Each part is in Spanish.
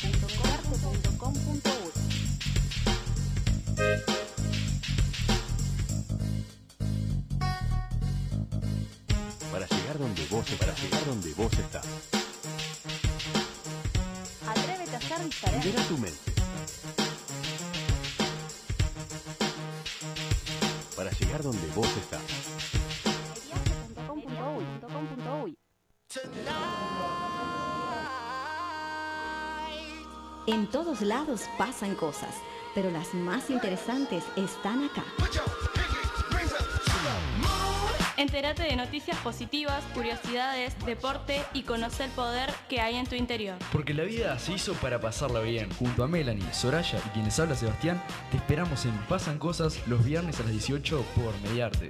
Para En todos lados pasan cosas, pero las más interesantes están acá. Entérate de noticias positivas, curiosidades, deporte y conoce el poder que hay en tu interior. Porque la vida se hizo para pasarla bien. Junto a Melanie, Soraya y quienes habla Sebastián, te esperamos en Pasan Cosas los viernes a las 18 por Mediarte.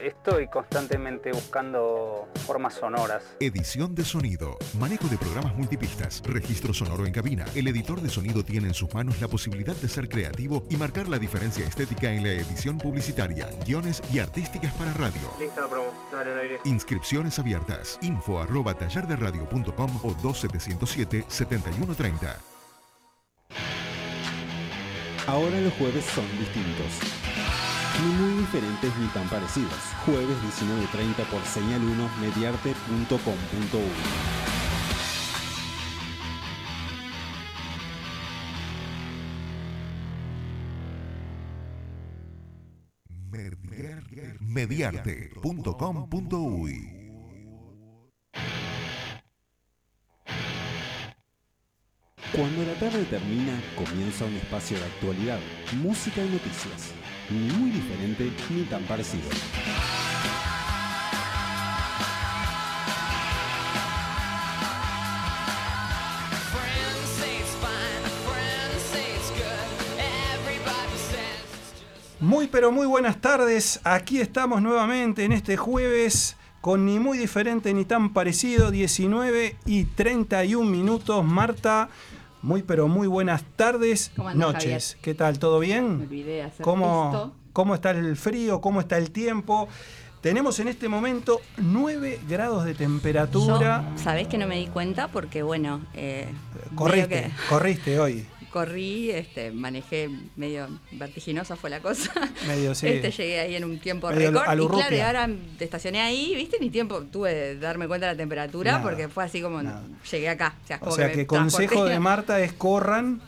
Estoy constantemente buscando formas sonoras. Edición de sonido, manejo de programas multipistas, registro sonoro en cabina. El editor de sonido tiene en sus manos la posibilidad de ser creativo y marcar la diferencia estética en la edición publicitaria, guiones y artísticas para radio. Listo, promo. Dale, al aire. Inscripciones abiertas. Info arroba tallarderadio.com o 2707-7130. Ahora los jueves son distintos. Ni muy diferentes ni tan parecidos. Jueves 19.30 por Señal 1 mediarte.com.uy. Mediarte.com.uy Cuando la tarde termina, comienza un espacio de actualidad, música y noticias. Ni muy diferente ni tan parecido. Muy pero muy buenas tardes. Aquí estamos nuevamente en este jueves con ni muy diferente ni tan parecido, 19 y 31 minutos. Marta, muy pero muy buenas tardes, ¿Cómo andás, noches. ¿Qué tal? ¿Todo Me bien? olvidé de hacer ¿Cómo, esto. ¿Cómo está el frío? ¿Cómo está el tiempo? Tenemos en este momento 9 grados de temperatura. Yo, ¿Sabés que no me di cuenta? Porque, bueno, eh, corriste, corriste hoy. Que corrí, este, manejé medio vertiginosa fue la cosa. Medio, sí. Este, llegué ahí en un tiempo récord. Y claro, y ahora te estacioné ahí, ¿viste? Ni tiempo tuve de darme cuenta de la temperatura Nada, porque fue así como nada. llegué acá. O sea, O como sea me que consejo de Marta es corran.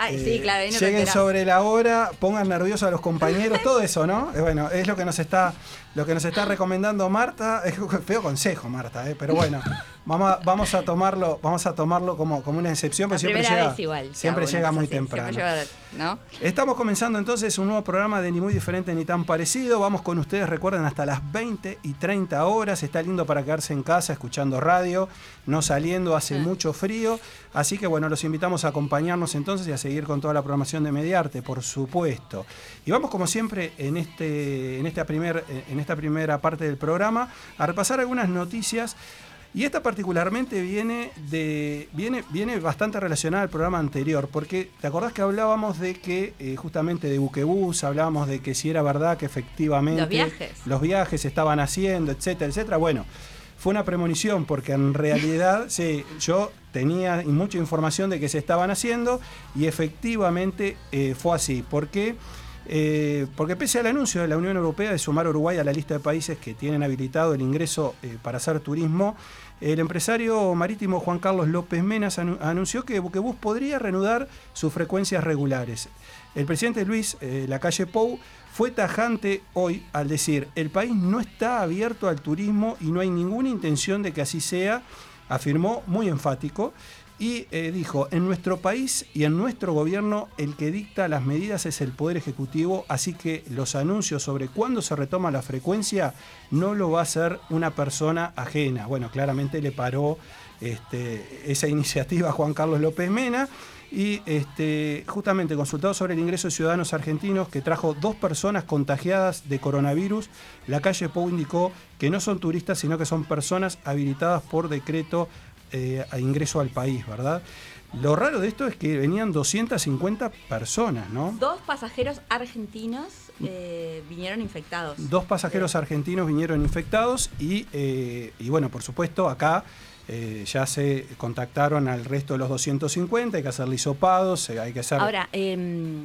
Ay, eh, sí, claro, no lleguen sobre la hora, pongan nerviosos a los compañeros, todo eso, ¿no? Bueno, es lo que nos está, lo que nos está recomendando Marta. Es feo consejo, Marta, eh, pero bueno, vamos a, vamos a tomarlo, vamos a tomarlo como, como una excepción, porque siempre llega, igual. siempre llega muy así, temprano. siempre llega, ¿no? Estamos comenzando entonces un nuevo programa de Ni Muy Diferente ni Tan Parecido. Vamos con ustedes, recuerden, hasta las 20 y 30 horas. Está lindo para quedarse en casa escuchando radio, no saliendo, hace Ah. mucho frío. Así que bueno, los invitamos a acompañarnos entonces y a seguir con toda la programación de Mediarte, por supuesto. Y vamos como siempre en, este, en, esta, primer, en esta primera parte del programa a repasar algunas noticias. Y esta particularmente viene, de, viene, viene bastante relacionada al programa anterior, porque te acordás que hablábamos de que eh, justamente de buquebús, hablábamos de que si era verdad que efectivamente Los viajes. los viajes se estaban haciendo, etcétera, etcétera. Bueno, fue una premonición porque en realidad sí, yo tenía mucha información de que se estaban haciendo y efectivamente eh, fue así. ¿Por qué? Eh, porque pese al anuncio de la Unión Europea de sumar Uruguay a la lista de países que tienen habilitado el ingreso eh, para hacer turismo, el empresario marítimo Juan Carlos López Menas anu- anunció que Buquebus podría reanudar sus frecuencias regulares. El presidente Luis eh, Lacalle Pou fue tajante hoy al decir, el país no está abierto al turismo y no hay ninguna intención de que así sea, afirmó muy enfático y eh, dijo, en nuestro país y en nuestro gobierno el que dicta las medidas es el Poder Ejecutivo, así que los anuncios sobre cuándo se retoma la frecuencia no lo va a hacer una persona ajena. Bueno, claramente le paró este, esa iniciativa a Juan Carlos López Mena y este, justamente consultado sobre el ingreso de ciudadanos argentinos que trajo dos personas contagiadas de coronavirus, la calle Pou indicó que no son turistas, sino que son personas habilitadas por decreto eh, a ingreso al país, ¿verdad? Lo raro de esto es que venían 250 personas, ¿no? Dos pasajeros argentinos eh, vinieron infectados. Dos pasajeros argentinos vinieron infectados y, eh, y bueno, por supuesto, acá eh, ya se contactaron al resto de los 250, hay que hacer lisopados, hay que hacer... Ahora, em,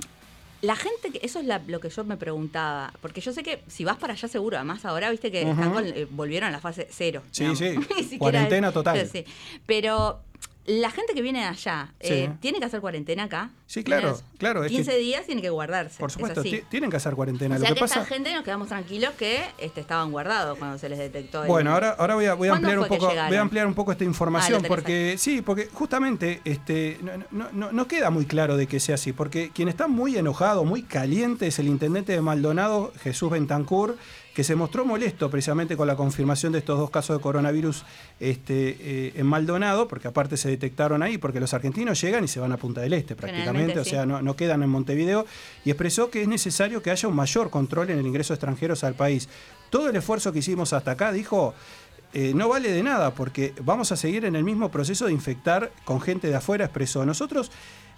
la gente, que eso es la- lo que yo me preguntaba, porque yo sé que si vas para allá seguro, además ahora viste que están con- eh, volvieron a la fase cero. Sí, digamos. sí, cuarentena total. Sí. Pero la gente que viene de allá, eh. ¿tiene que hacer cuarentena acá? Sí, claro, ¿Tiene- claro, es que- 15 días tiene que guardarse. por es supuesto, tienen que hacer cuarentena. O sea Lo que, que pasa... esta gente nos quedamos tranquilos que este, estaban guardados cuando se les detectó. el- Bueno, ahora, ahora voy a, voy a ¿Cuándo ampliar un poco, voy a ampliar un poco esta Ah, información porque sí, porque justamente este no, no- no- no queda muy claro de que sea así, porque quien está muy enojado, muy caliente es el intendente de Maldonado, Jesús Bentancur, que se mostró molesto precisamente con la confirmación de estos dos casos de coronavirus este, eh, en Maldonado, porque aparte se detectaron ahí, porque los argentinos llegan y se van a Punta del Este prácticamente, o sí. sea, no, no quedan en Montevideo, y expresó que es necesario que haya un mayor control en el ingreso de extranjeros al país. Todo el esfuerzo que hicimos hasta acá, dijo, eh, no vale de nada porque vamos a seguir en el mismo proceso de infectar con gente de afuera, expresó. Nosotros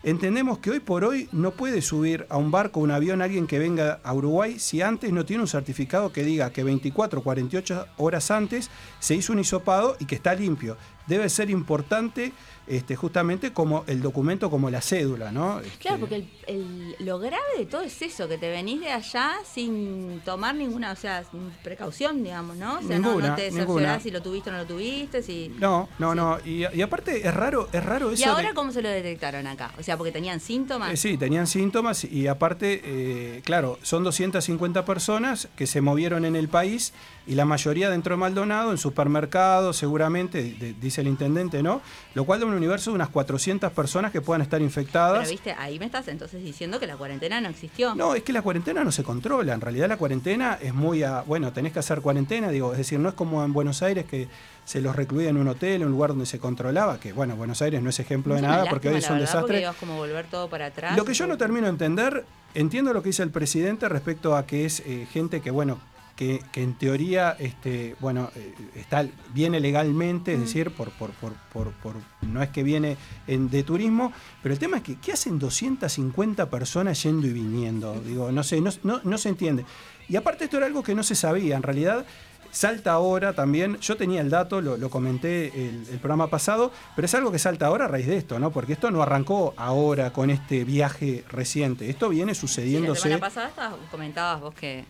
entendemos que hoy por hoy no puede subir a un barco, un avión, alguien que venga a Uruguay si antes no tiene un certificado que diga que 24 48 horas antes se hizo un hisopado y que está limpio. Debe ser importante este, justamente como el documento, como la cédula, ¿no? Este, Claro, porque el- el- lo grave de todo es eso, que te venís de allá sin tomar ninguna, o sea, sin precaución, digamos, ¿no? O sea, no- no, Ninguna, te ninguna. si lo tuviste o no lo tuviste, si... No, no, no. Y, y aparte es raro, es raro eso. ¿Y ahora de- cómo se lo detectaron acá? O sea, porque tenían síntomas. Eh, sí, tenían síntomas y aparte, eh, claro, son 250 personas que se movieron en el país y la mayoría dentro de Maldonado, en supermercados, seguramente, de- dice el intendente, ¿no? Lo cual da un universo de unas 400 personas que puedan estar infectadas. Pero viste, ahí me estás entonces diciendo que la cuarentena no existió. No, es que la cuarentena no se controla. En realidad la cuarentena es muy a, bueno, tenés que hacer cuarentena, digo, es decir, no es como en Buenos Aires que se los recluía en un hotel, en un lugar donde se controlaba, que bueno, Buenos Aires no es ejemplo de Es nada porque hoy es un desastre. Ibas como volver todo para atrás. Lo que yo no termino de entender, entiendo lo que dice el presidente respecto a que es eh, gente que, bueno, que, que en teoría, este, bueno, eh, está, viene legalmente, es decir, por, por, por, por, no es que viene en- de turismo, pero el tema es que, ¿qué hacen 250 personas yendo y viniendo? Digo, no sé, no, no, no se entiende. Y aparte esto era algo que no se sabía, en realidad salta ahora también, yo tenía el dato, lo, lo comenté el, el programa pasado, pero es algo que salta ahora a raíz de esto, ¿no? Porque esto no arrancó ahora con este viaje reciente, esto viene Sí, la sucediéndose semana pasada comentabas vos que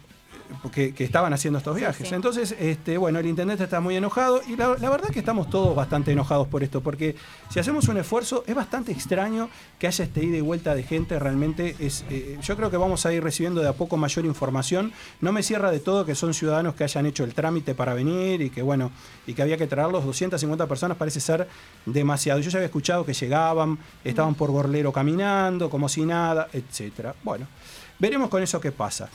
que, que estaban haciendo estos viajes. sí. Entonces, este, bueno, el intendente está muy enojado y la, la verdad que estamos todos bastante enojados por esto, porque si hacemos un esfuerzo es bastante extraño que haya este ida y vuelta de gente, realmente es, eh, yo creo que vamos a ir recibiendo de a poco mayor información. No me cierra de todo que son ciudadanos que hayan hecho el trámite para venir y que bueno, y que había que traerlos 250 personas parece ser demasiado. Yo ya había escuchado que llegaban, estaban por Gorlero caminando, como si nada, etcétera. Bueno, veremos con eso qué pasa.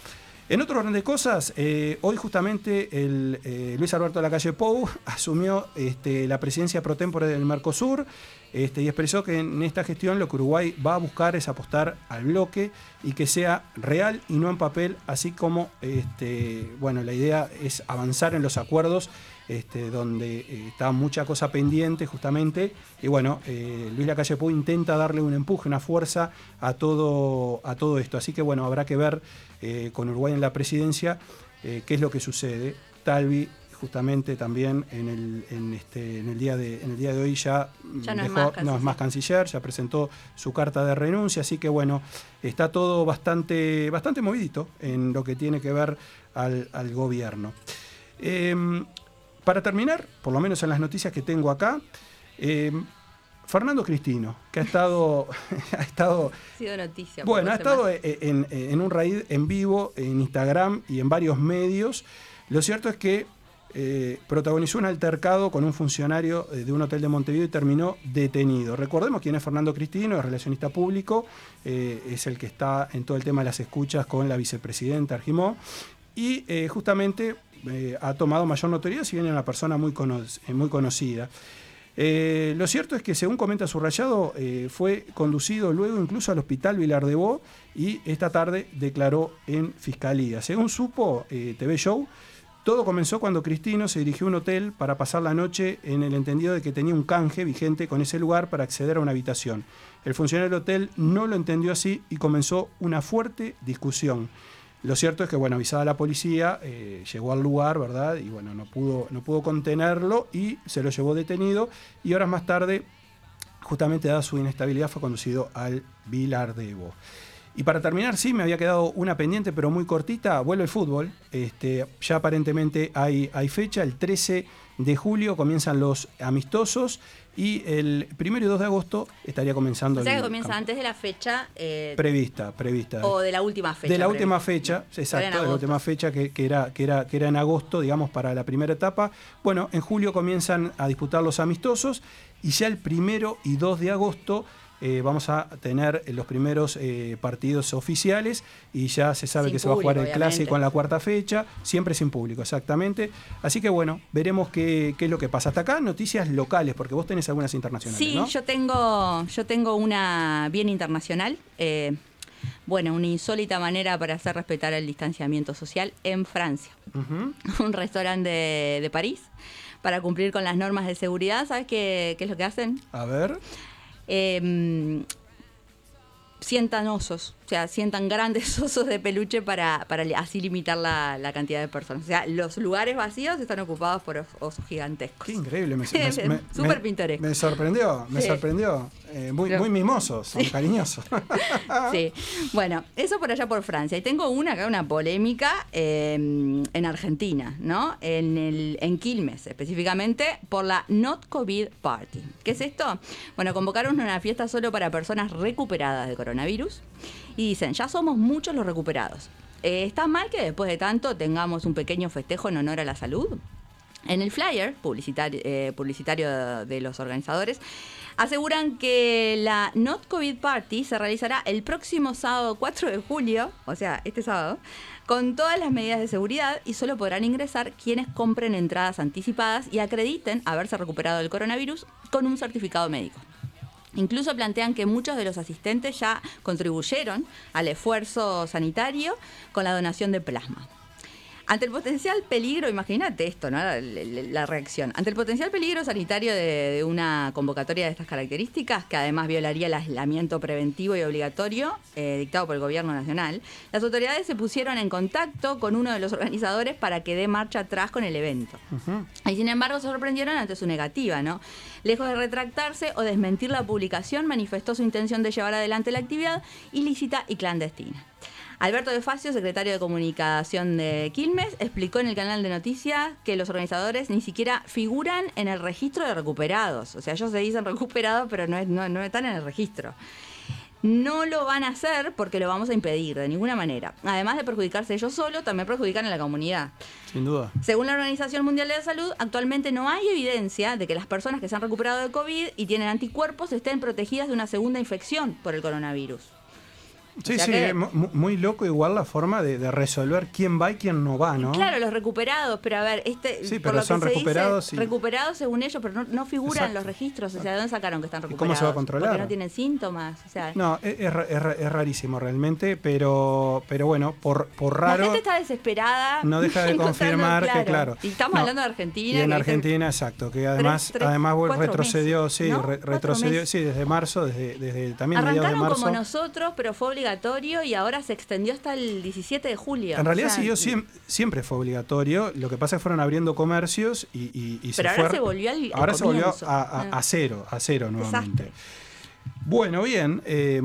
En otro orden de cosas, eh, hoy justamente el, eh, Luis Alberto Lacalle Pou asumió este, la presidencia pro tempore del Mercosur este, y expresó que en esta gestión lo que Uruguay va a buscar es apostar al bloque y que sea real y no en papel, así como este, bueno, la idea es avanzar en los acuerdos este, donde eh, está mucha cosa pendiente justamente. Y bueno, eh, Luis Lacalle Pou intenta darle un empuje, una fuerza a todo, a todo esto. Así que bueno, habrá que ver eh, con Uruguay en la presidencia eh, qué es lo que sucede. Talvi justamente también en el, en este, en el, día, de, en el día de hoy ya, Ya no es dejó- más no es canciller. más canciller, ya presentó su carta de renuncia, así que bueno, está todo bastante, bastante movidito en lo que tiene que ver al, al gobierno. Em, para terminar, por lo menos en las noticias que tengo acá, em, Fernando Cristino, que ha estado, ha estado ha sido noticia. bueno, ha estado eh, en, en un raíz en vivo en Instagram y en varios medios. Lo cierto es que eh, protagonizó un altercado con un funcionario eh, de un hotel de Montevideo y terminó detenido. Recordemos quién es Fernando Cristino, es relacionista público, eh, es el que está en todo el tema de las escuchas con la vicepresidenta Argimó y eh, justamente eh, ha tomado mayor notoriedad si bien es una persona muy, eh, conocida. Eh, lo cierto es que, según comenta Subrayado, eh, fue conducido luego incluso al hospital Vilar de Bo y esta tarde declaró en fiscalía. Según supo TV Show, todo comenzó cuando Cristino se dirigió a un hotel para pasar la noche en el entendido de que tenía un canje vigente con ese lugar para acceder a una habitación. El funcionario del hotel no lo entendió así y comenzó una fuerte discusión. Lo cierto es que, bueno, avisada la policía, eh, llegó al lugar, ¿verdad? Y bueno, no pudo, no pudo contenerlo y se lo llevó detenido. Y horas más tarde, justamente dada su inestabilidad, fue conducido al Vilar de Evo. Y para terminar, sí, me había quedado una pendiente, pero muy cortita. Vuelve el fútbol. Este, ya aparentemente hay, hay fecha. El 13 de julio comienzan los amistosos y el primero y 2 de agosto estaría comenzando O sea que comienza campo- antes de la fecha eh, prevista, prevista. o de la última fecha. de la última fecha, exacto, de la última fecha que, que era, que, era, que era en agosto, digamos, para la primera etapa. Bueno, en julio comienzan a disputar los amistosos y ya el primero y 2 de agosto eh, vamos a tener los primeros eh, partidos oficiales y ya se sabe Sin que se va a jugar el público, clásico en la obviamente. cuarta fecha, siempre sin público, exactamente. Así que bueno, veremos qué, qué es lo que pasa. Hasta acá noticias locales, porque vos tenés algunas internacionales, Sí, ¿no? yo tengo, yo tengo una bien internacional. eh, bueno, una insólita manera para hacer respetar el distanciamiento social en Francia. Un restaurante de, de París para cumplir con las normas de seguridad. ¿Sabes qué, qué es lo que hacen? A ver. Eh, sientan osos, sea, sientan grandes osos de peluche para, para así limitar la, la cantidad de personas. O sea, los lugares vacíos están ocupados por os- osos gigantescos. Qué increíble, me, me- me- Súper pintoresco. Me sorprendió, me Sí. sorprendió. Eh, muy, muy mimosos, son cariñosos. Sí, bueno, eso por allá por Francia. Y tengo una acá, una polémica eh, en Argentina, ¿no? En, el, en Quilmes, específicamente, por la Not COVID Party. ¿Qué es esto? Bueno, convocaron una fiesta solo para personas recuperadas de coronavirus y dicen, ya somos muchos los recuperados. Eh, ¿Está mal que después de tanto tengamos un pequeño festejo en honor a la salud? En el flyer publicitario, eh, publicitario de, los organizadores, aseguran que la Not COVID Party se realizará el próximo sábado 4 de julio, o sea, este sábado, con todas las medidas de seguridad y solo podrán ingresar quienes compren entradas anticipadas y acrediten haberse recuperado del coronavirus con un certificado médico. Incluso plantean que muchos de los asistentes ya contribuyeron al esfuerzo sanitario con la donación de plasma. Ante el potencial peligro, imagínate esto, ¿no? La, la- la reacción. Ante el potencial peligro sanitario de, de una convocatoria de estas características, que además violaría el aislamiento preventivo y obligatorio eh, dictado por el gobierno nacional, las autoridades se pusieron en contacto con uno de los organizadores para que dé marcha atrás con el evento. Y sin embargo se sorprendieron ante su negativa, ¿no? Lejos de retractarse o desmentir la publicación, manifestó su intención de llevar adelante la actividad ilícita y clandestina. Alberto de Facio, secretario de Comunicación de Quilmes, explicó en el canal de noticias que los organizadores ni siquiera figuran en el registro de recuperados. O sea, ellos se dicen recuperados, pero no, es- no, no están en el registro. No lo van a hacer porque lo vamos a impedir de ninguna manera. Además de perjudicarse ellos solos, también perjudican a la comunidad. Sin duda. Según la Organización Mundial de la Salud, actualmente no hay evidencia de que las personas que se han recuperado de COVID y tienen anticuerpos estén protegidas de una segunda infección por el coronavirus. Sí, O sea sí, que- muy loco igual la forma de, de resolver quién va y quién no va, ¿no? Claro, los recuperados, pero a ver, este, Sí, por pero que son se recuperados dice, y- recuperados según ellos, pero no, no figuran Exacto. los registros. O sea, ¿de dónde sacaron que están ¿Y recuperados? cómo se va a controlar? Porque no tienen síntomas. O sea, No, es, es es ra- es rarísimo realmente, pero, pero bueno, por, por la raro gente está desesperada. no deja de confirmar que claro. Y estamos No, hablando de Argentina. Y en Argentina, exacto, que además, tres, además retrocedió, meses, sí, retrocedió, sí, desde marzo, desde, desde también mediados de Arrancaron marzo. como nosotros, pero fue obligatorio y ahora se extendió hasta el 17 de julio. En realidad O sea, siguió siem- siempre fue obligatorio, lo que pasa es que fueron abriendo comercios y, y- y Pero se ahora fue, se volvió al- al ahora se volvió a, a- Ah. a cero, a cero nuevamente. Desastre. Bueno, bien, eh,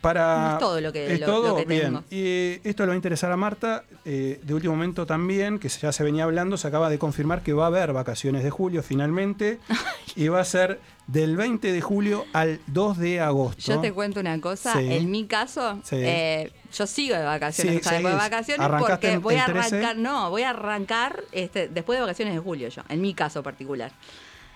para... Es todo lo que- es lo- todo, lo que bien. tengo. Y eh, esto le va a interesar a Marta, eh, de último momento también, que ya se venía hablando, se acaba de confirmar que va a haber vacaciones de julio finalmente, y va a ser del 20 de julio al 2 de agosto. Yo te cuento una cosa, Sí. en mi caso, Sí. eh, yo sigo de vacaciones, Sí, o sea, después de seguís. vacaciones Arrancaste porque voy a el 13. arrancar, no, voy a arrancar este, después de vacaciones de julio yo, en mi caso particular.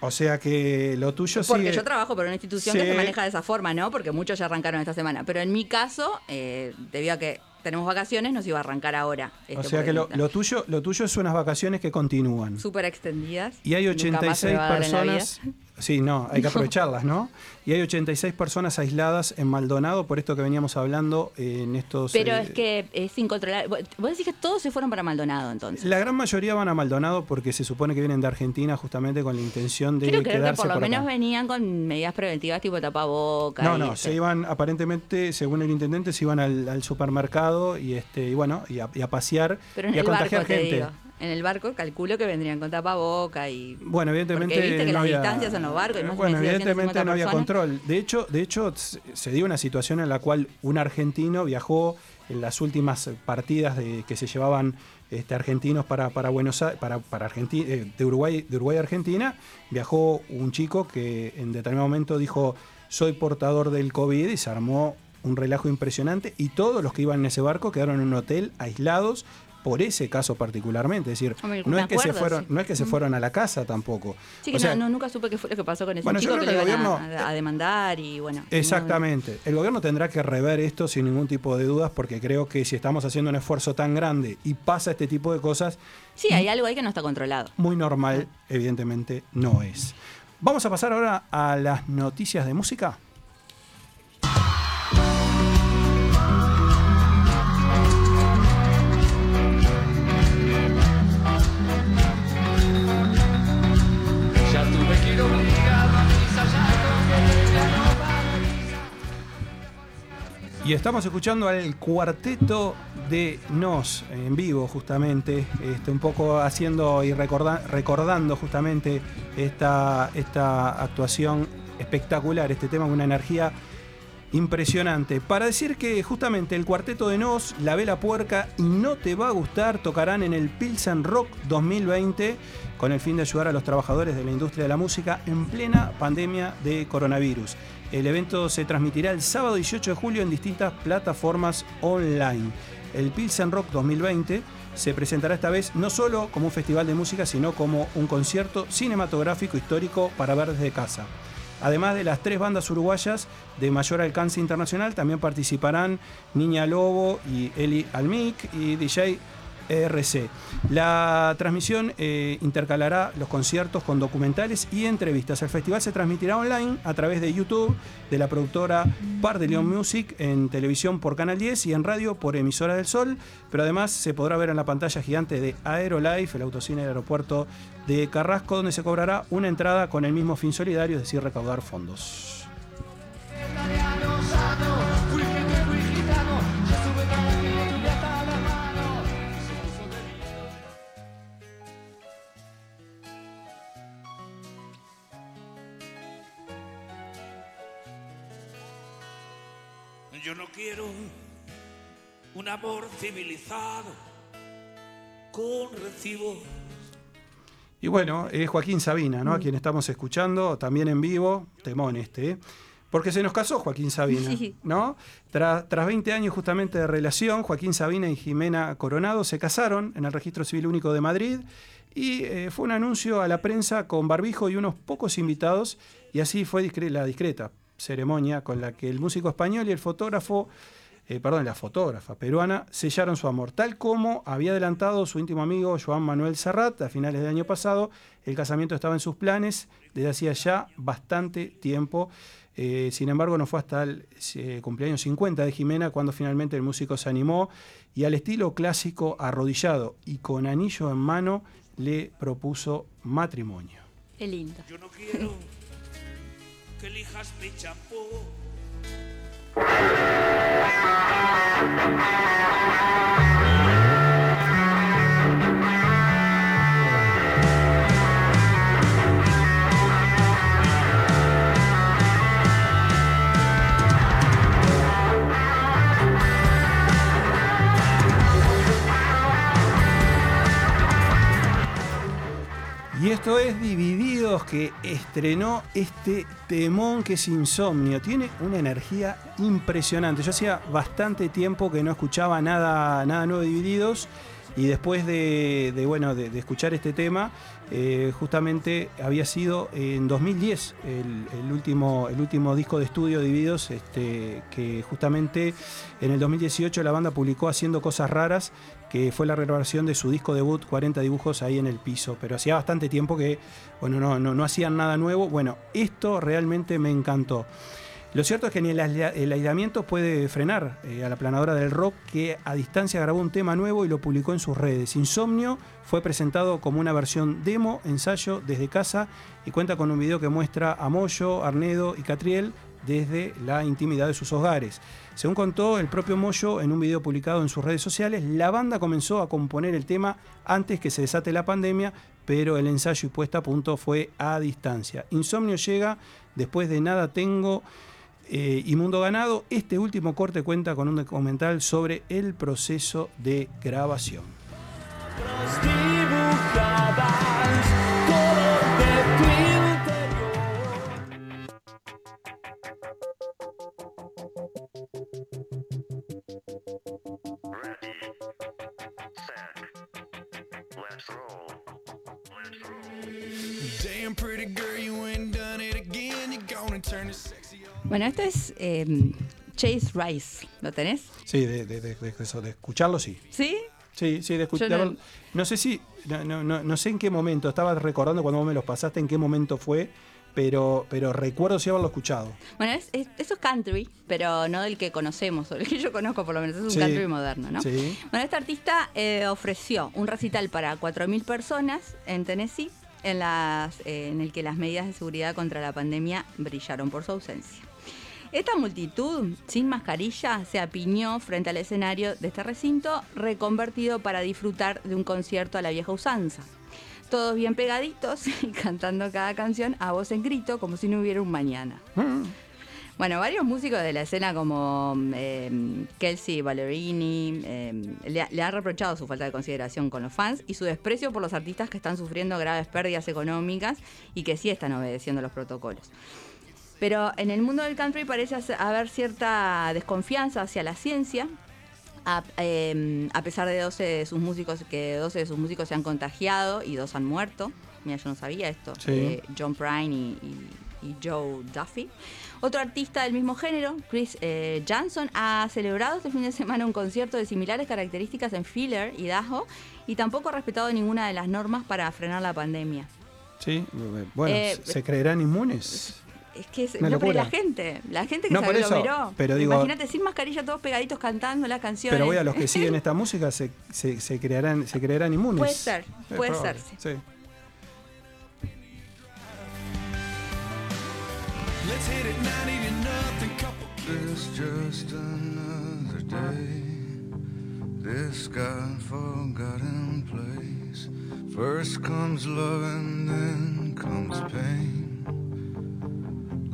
O sea que lo tuyo Porque sigue- yo trabajo por una institución que Sí. se maneja de esa forma, ¿no? Porque muchos ya arrancaron esta semana, pero en mi caso, eh, debido a que tenemos vacaciones, nos iba a arrancar ahora. O este, sea que lo, porque lo tuyo, lo tuyo es unas vacaciones que continúan. Súper extendidas. Y hay Nunca más se 86 me va a dar en la vida. personas, Sí, no, hay que aprovecharlas, ¿no? Y hay 86 personas aisladas en Maldonado, por esto que veníamos hablando en estos... Pero eh, es que es incontrolable. Vos decís que todos se fueron para Maldonado entonces. La gran mayoría van a Maldonado porque se supone que vienen de Argentina justamente con la intención de Quiero creer que quedarse por lo por acá. menos venían con medidas preventivas tipo tapaboca. No, no, este. se iban, aparentemente, según el intendente, se iban al, al supermercado y este y bueno, y a, y a pasear Pero y a contagiar barco, te gente. En el barco calculo que vendrían con tapaboca y... Bueno, evidentemente Porque viste que no las había, distancias en los barcos, y más bueno, si hay 150 evidentemente no había personas. control. De hecho, de hecho se- dio una situación en la cual un argentino viajó en las últimas partidas de, que se llevaban este, argentinos para, para Buenos Aires, para, para Argenti- eh, de Uruguay, de Uruguay a Argentina, viajó un chico que en determinado momento dijo soy portador del COVID y se armó un relajo impresionante y todos los que iban en ese barco quedaron en un hotel aislados por ese caso particularmente, es decir, Hombre, no es que se fueron, sí. no es que se Mm. fueron a la casa tampoco. Sí, O que sea, no, no, nunca supe qué fue lo que pasó con ese Bueno, chico que le que a- gobierno- a, a demandar y bueno. Exactamente. El gobierno tendrá que rever esto sin ningún tipo de dudas porque creo que si estamos haciendo un esfuerzo tan grande y pasa este tipo de cosas, Sí, hay algo ahí que no está controlado. muy normal, evidentemente no es. Vamos a pasar ahora a las noticias de música. Y estamos escuchando al cuarteto de Nos en vivo, justamente, este, un poco haciendo y recorda- recordando justamente esta, esta actuación espectacular, este tema con una energía impresionante. Para decir que justamente el cuarteto de Nos, La Vela Puerca y No Te Va a Gustar tocarán en el Pilsen Rock 2020 con el fin de ayudar a los trabajadores de la industria de la música en plena pandemia de coronavirus. El evento se transmitirá el sábado 18 de julio en distintas plataformas online. El Pilsen Rock 2020 se presentará esta vez no solo como un festival de música, sino como un concierto cinematográfico histórico para ver desde casa. Además de las tres bandas uruguayas de mayor alcance internacional, también participarán Niña Lobo y Eli Almic y DJ ERC. La transmisión eh, intercalará los conciertos con documentales y entrevistas. El festival se transmitirá online a través de YouTube de la productora Par de León Music en televisión por Canal 10 y en radio por Emisora del Sol, pero además se podrá ver en la pantalla gigante de Aerolife, el autocine del aeropuerto de Carrasco, donde se cobrará una entrada con el mismo fin solidario, es decir, recaudar fondos. Yo no quiero un amor civilizado con recibo. Y bueno, es Joaquín Sabina, ¿no? A quien estamos escuchando también en vivo, temón este, ¿eh? porque se nos casó Joaquín Sabina, Sí. ¿no? Tras, tras 20 años justamente de relación, Joaquín Sabina y Jimena Coronado se casaron en el Registro Civil Único de Madrid y eh, fue un anuncio a la prensa con barbijo y unos pocos invitados y así fue discre- la discreta ceremonia con la que el músico español y el fotógrafo eh, perdón, la fotógrafa peruana, sellaron su amor, tal como había adelantado su íntimo amigo Joan Manuel Serrat a finales del año pasado. El casamiento estaba en sus planes desde hacía ya bastante tiempo. Eh, sin embargo, no fue hasta el eh, cumpleaños 50 de Jimena cuando finalmente el músico se animó y al estilo clásico, arrodillado y con anillo en mano, le propuso matrimonio. Qué lindo. Yo no quiero que elijas mi champú. Y esto es Divididos que estrenó este temón que es Insomnio. Tiene una energía impresionante. Yo hacía bastante tiempo que no escuchaba nada, nada nuevo de Divididos Y después de, de, bueno, de, de escuchar este tema, eh, justamente había sido en 2010 el, último, el último disco de estudio Divididos, este, que justamente en el 2018 la banda publicó Haciendo Cosas Raras, que fue la regrabación de su disco debut 40 dibujos ahí en el piso, pero hacía bastante tiempo que bueno, no, no, no hacían nada nuevo. Bueno, esto realmente me encantó. Lo cierto es que ni el aislamiento puede frenar eh, a la planadora del rock que a distancia grabó un tema nuevo y lo publicó en sus redes. Insomnio fue presentado como una versión demo, ensayo desde casa y cuenta con un video que muestra a Moyo, Arnedo y Catriel desde la intimidad de sus hogares. Según contó el propio Moyo en un video publicado en sus redes sociales, la banda comenzó a componer el tema antes que se desate la pandemia, pero el ensayo y puesta a punto fue a distancia. Insomnio llega después de Nada Tengo eh, y Mundo Ganado. Este último corte cuenta con un documental sobre el proceso de grabación. Damn pretty girl, you ain't done it again. You're gonna turn it sexy. Bueno, esto es eh, Chase Rice. ¿Lo tenés? Sí, de, de- de- de eso, de escucharlo sí. ¿Sí? Sí, sí, de escucharlo. no- No, sé si, no, no- no- no sé en qué momento, estaba recordando cuando vos me los pasaste, en qué momento fue, pero, pero recuerdo si haberlo escuchado. Bueno, es, es- eso es country, pero no del que conocemos, o el que yo conozco por lo menos, es un Sí. country moderno, ¿no? Sí. Bueno, este artista eh, ofreció un recital para 4.000 personas en Tennessee, en, las, eh, en el que las medidas de seguridad contra la pandemia brillaron por su ausencia. Esta multitud, sin mascarilla, se apiñó frente al escenario de este recinto, reconvertido para disfrutar de un concierto a la vieja usanza. Todos bien pegaditos y cantando cada canción a voz en grito, como si no hubiera un mañana. Bueno, varios músicos de la escena como eh, Kelsey Ballerini eh, le, le han reprochado su falta de consideración con los fans y su desprecio por los artistas que están sufriendo graves pérdidas económicas y que sí están obedeciendo los protocolos. Pero en el mundo del country parece haber cierta desconfianza hacia la ciencia, a, eh, a pesar de 12 de sus músicos, que 12 de sus músicos se han contagiado y dos han muerto. Mira, yo no sabía esto. Sí. Eh, John Prine y, y- y Joe Duffy. Otro artista del mismo género, Chris eh, Johnson, ha celebrado este fin de semana un concierto de similares características en Filler, Idaho, y tampoco ha respetado ninguna de las normas para frenar la pandemia. Sí, bueno, Eh, ¿se creerán inmunes? Es que es, no, pero la gente, la gente que No, se aglomeró. pero digo- Imagínate sin mascarilla, todos pegaditos cantando las canciones. Pero voy a los que siguen esta música, se, se, se crearán, se crearán inmunes. Puede ser, Es puede ser, sí. Let's hit it 90 to nothing, couple. It's just another day. This God forgotten place. First comes love and then comes pain.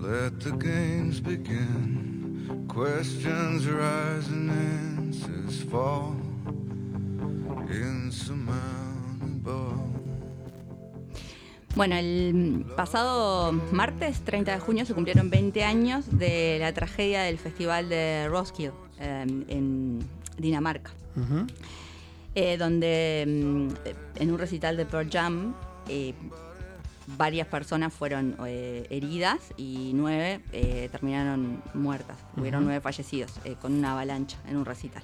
Let the games begin. Questions rise and answers fall. Insurmountable. Bueno, el pasado martes 30 de junio se cumplieron 20 años de la tragedia del Festival de Roskilde eh, en Dinamarca, Ujú. eh, donde mm, en un recital de Pearl Jam eh, varias personas fueron eh, heridas y nueve eh, terminaron muertas. Hubieron nueve fallecidos eh, con una avalancha en un recital.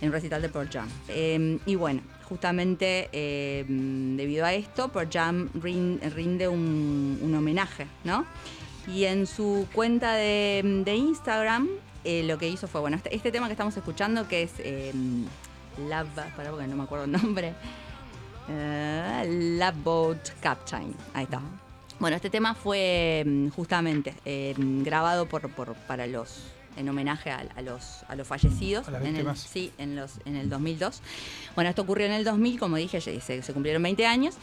En un recital de Pearl Jam. Eh, y bueno, justamente eh, debido a esto, Pearl Jam rin- rinde un, un homenaje, ¿no? Y en su cuenta de, de Instagram, lo que hizo fue, bueno, este, este tema que estamos escuchando, que es eh, Love, para porque no me acuerdo el nombre, eh, Love Boat Captain, ahí está. Bueno, este tema fue mm, justamente eh, grabado por, por- para los en homenaje a, a los, a los fallecidos. A las en el, sí, en, los, en el 2002. Bueno, esto ocurrió en el 2000, como dije, se, se cumplieron 20 años.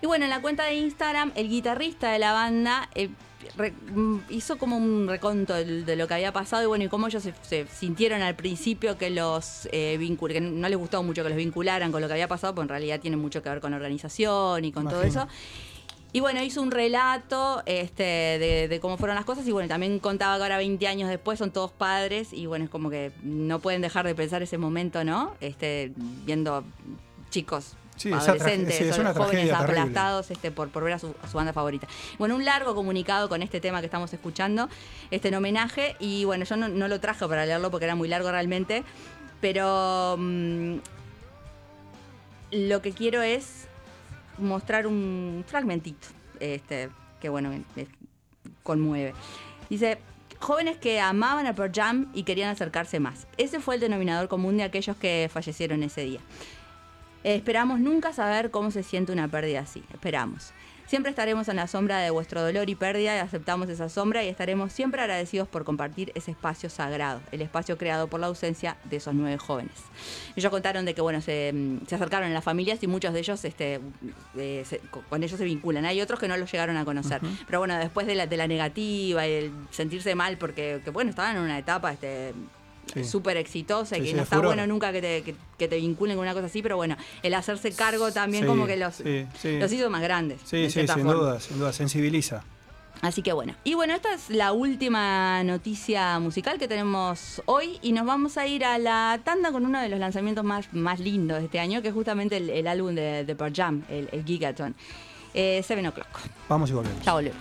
Y bueno, en la cuenta de Instagram, el guitarrista de la banda eh, re- mm, hizo como un reconto de, lo que había pasado y bueno, y cómo ellos se, se sintieron al principio que los eh, vincul- que no les gustó mucho que los vincularan con lo que había pasado, porque en realidad tiene mucho que ver con la organización y con todo eso. Y bueno, hizo un relato este, de, de cómo fueron las cosas y bueno, también contaba que ahora 20 años después son todos padres y bueno, es como que no pueden dejar de pensar ese momento, ¿no? Este, viendo chicos Sí, adolescentes sí, jóvenes terrible. aplastados este, por, por ver a su, a su banda favorita. Bueno, un largo comunicado con este tema que estamos escuchando, este en homenaje, y bueno, yo no, no lo traje para leerlo porque era muy largo realmente, pero mm, lo que quiero es mostrar un fragmentito, este, que bueno, conmueve. Dice, jóvenes que amaban a Pearl Jam y querían acercarse más. Ese fue el denominador común de aquellos que fallecieron ese día. Eh, Esperamos nunca saber cómo se siente una pérdida así. Esperamos. Siempre estaremos en la sombra de vuestro dolor y pérdida y aceptamos esa sombra y estaremos siempre agradecidos por compartir ese espacio sagrado, el espacio creado por la ausencia de esos nueve jóvenes. Ellos contaron de que bueno se, mm, se acercaron a las familias y muchos de ellos este, eh, se- co- con ellos se vinculan. Hay otros que no los llegaron a conocer. Pero bueno, después de la, de la negativa y el sentirse mal porque que, bueno, estaban en una etapa este, Sí. súper exitosa y Sí, que no está furor. bueno nunca que te, que, que te vinculen con una cosa así, pero bueno, el hacerse cargo también como que los, los hizo más grandes. Sí, sí, sin forma. duda, sin duda, sensibiliza. Así que bueno. Y bueno, esta es la última noticia musical que tenemos hoy y nos vamos a ir a la tanda con uno de los lanzamientos más, más lindos de este año, que es justamente el, el álbum de, de Pearl Jam, el, el Gigaton. Eh, Seven O'Clock. Vamos y volvemos. Ya volvemos.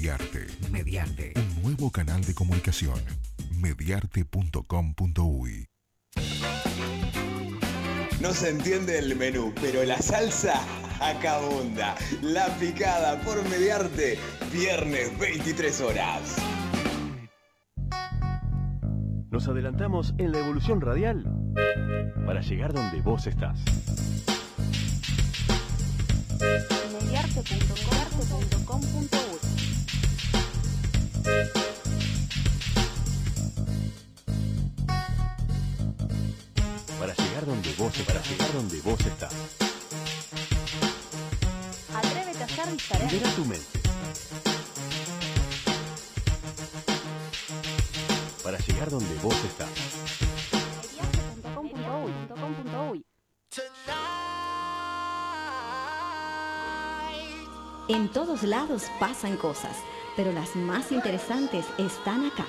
Mediarte. Mediarte. Un nuevo canal de comunicación. Mediarte.com.uy No se entiende el menú, pero la salsa acabunda. La picada por mediarte, viernes 23 horas. Nos adelantamos en la evolución radial para llegar donde vos estás. mediarte.com.uy Para llegar donde vos para llegar donde vos estás. Atrévete a ser diferente. Libera tu mente. Para llegar donde vos estás. En todos lados pasan cosas, pero las más interesantes están acá.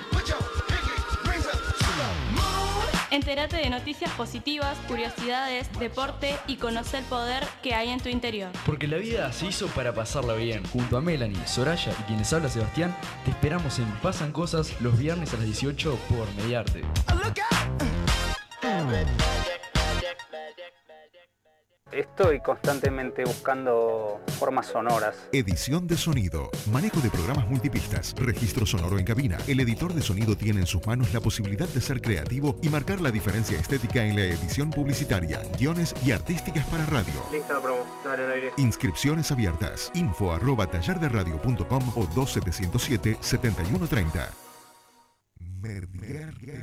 Entérate de noticias positivas, curiosidades, deporte y conoce el poder que hay en tu interior. Porque la vida se hizo para pasarla bien. Junto a Melanie, Soraya y quienes habla Sebastián, te esperamos en Pasan Cosas los viernes a las 18 por Mediarte. Estoy constantemente buscando formas sonoras. Edición de sonido, manejo de programas multipistas, registro sonoro en cabina. El editor de sonido tiene en sus manos la posibilidad de ser creativo y marcar la diferencia estética en la edición publicitaria, guiones y artísticas para radio. Lista la promo, dale al aire. Inscripciones abiertas. Info arroba tallarderadio.com o 2707-7130.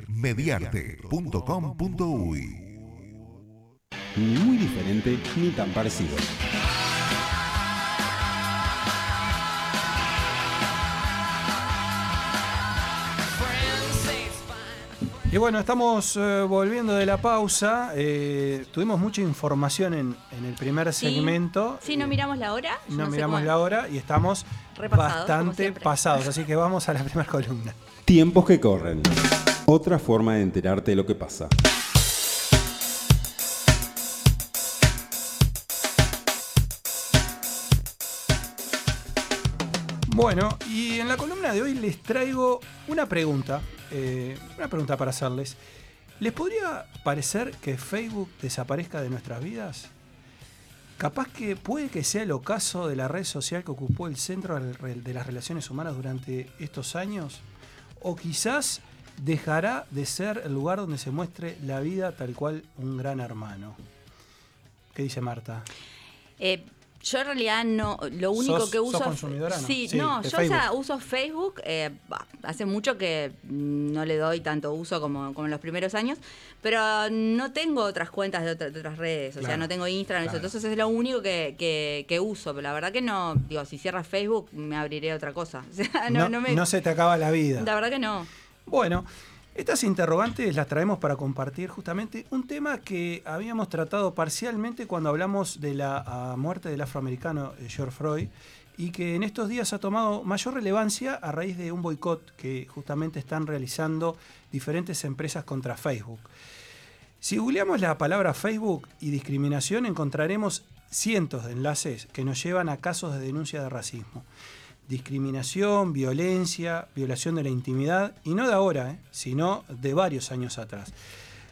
Mediarte.com.uy Ni muy diferente ni tan parecido. Y bueno, estamos eh, volviendo de la pausa. Eh, tuvimos mucha información en, en el primer Sí. segmento. Sí, no miramos la hora. No, miramos la hora y estamos Repasados, bastante pasados. Así que vamos a la primera columna. Tiempos que corren. Otra forma de enterarte de lo que pasa. Bueno, y en la columna de hoy les traigo una pregunta. eh, una pregunta para hacerles. ¿Les podría parecer que Facebook desaparezca de nuestras vidas? Capaz que puede que sea el ocaso de la red social que ocupó el centro de las relaciones humanas durante estos años. O quizás dejará de ser el lugar donde se muestre la vida tal cual un gran hermano. ¿Qué dice Marta? Eh, yo en realidad no, lo único ¿Sos- que sos uso... consumidora, no? Sí, Sí, no, yo o sea, Facebook. uso Facebook, eh, bah, hace mucho que no le doy tanto uso como, como en los primeros años, pero no tengo otras cuentas de, otra- de otras redes, o sea, no tengo Instagram, eso, claro. entonces es lo único que, que- que uso, pero la verdad que no, digo, si cierra Facebook me abriré otra cosa, o sea, no, no, no me... no se te acaba la vida. La verdad que no. Bueno, estas interrogantes las traemos para compartir justamente un tema que habíamos tratado parcialmente cuando hablamos de la ah, muerte del afroamericano eh, George Floyd y que en estos días ha tomado mayor relevancia a raíz de un boicot que justamente están realizando diferentes empresas contra Facebook. Si googleamos la palabra Facebook y discriminación encontraremos cientos de enlaces que nos llevan a casos de denuncia de racismo discriminación, violencia, violación de la intimidad, y no de ahora, ¿eh? sino de varios años atrás.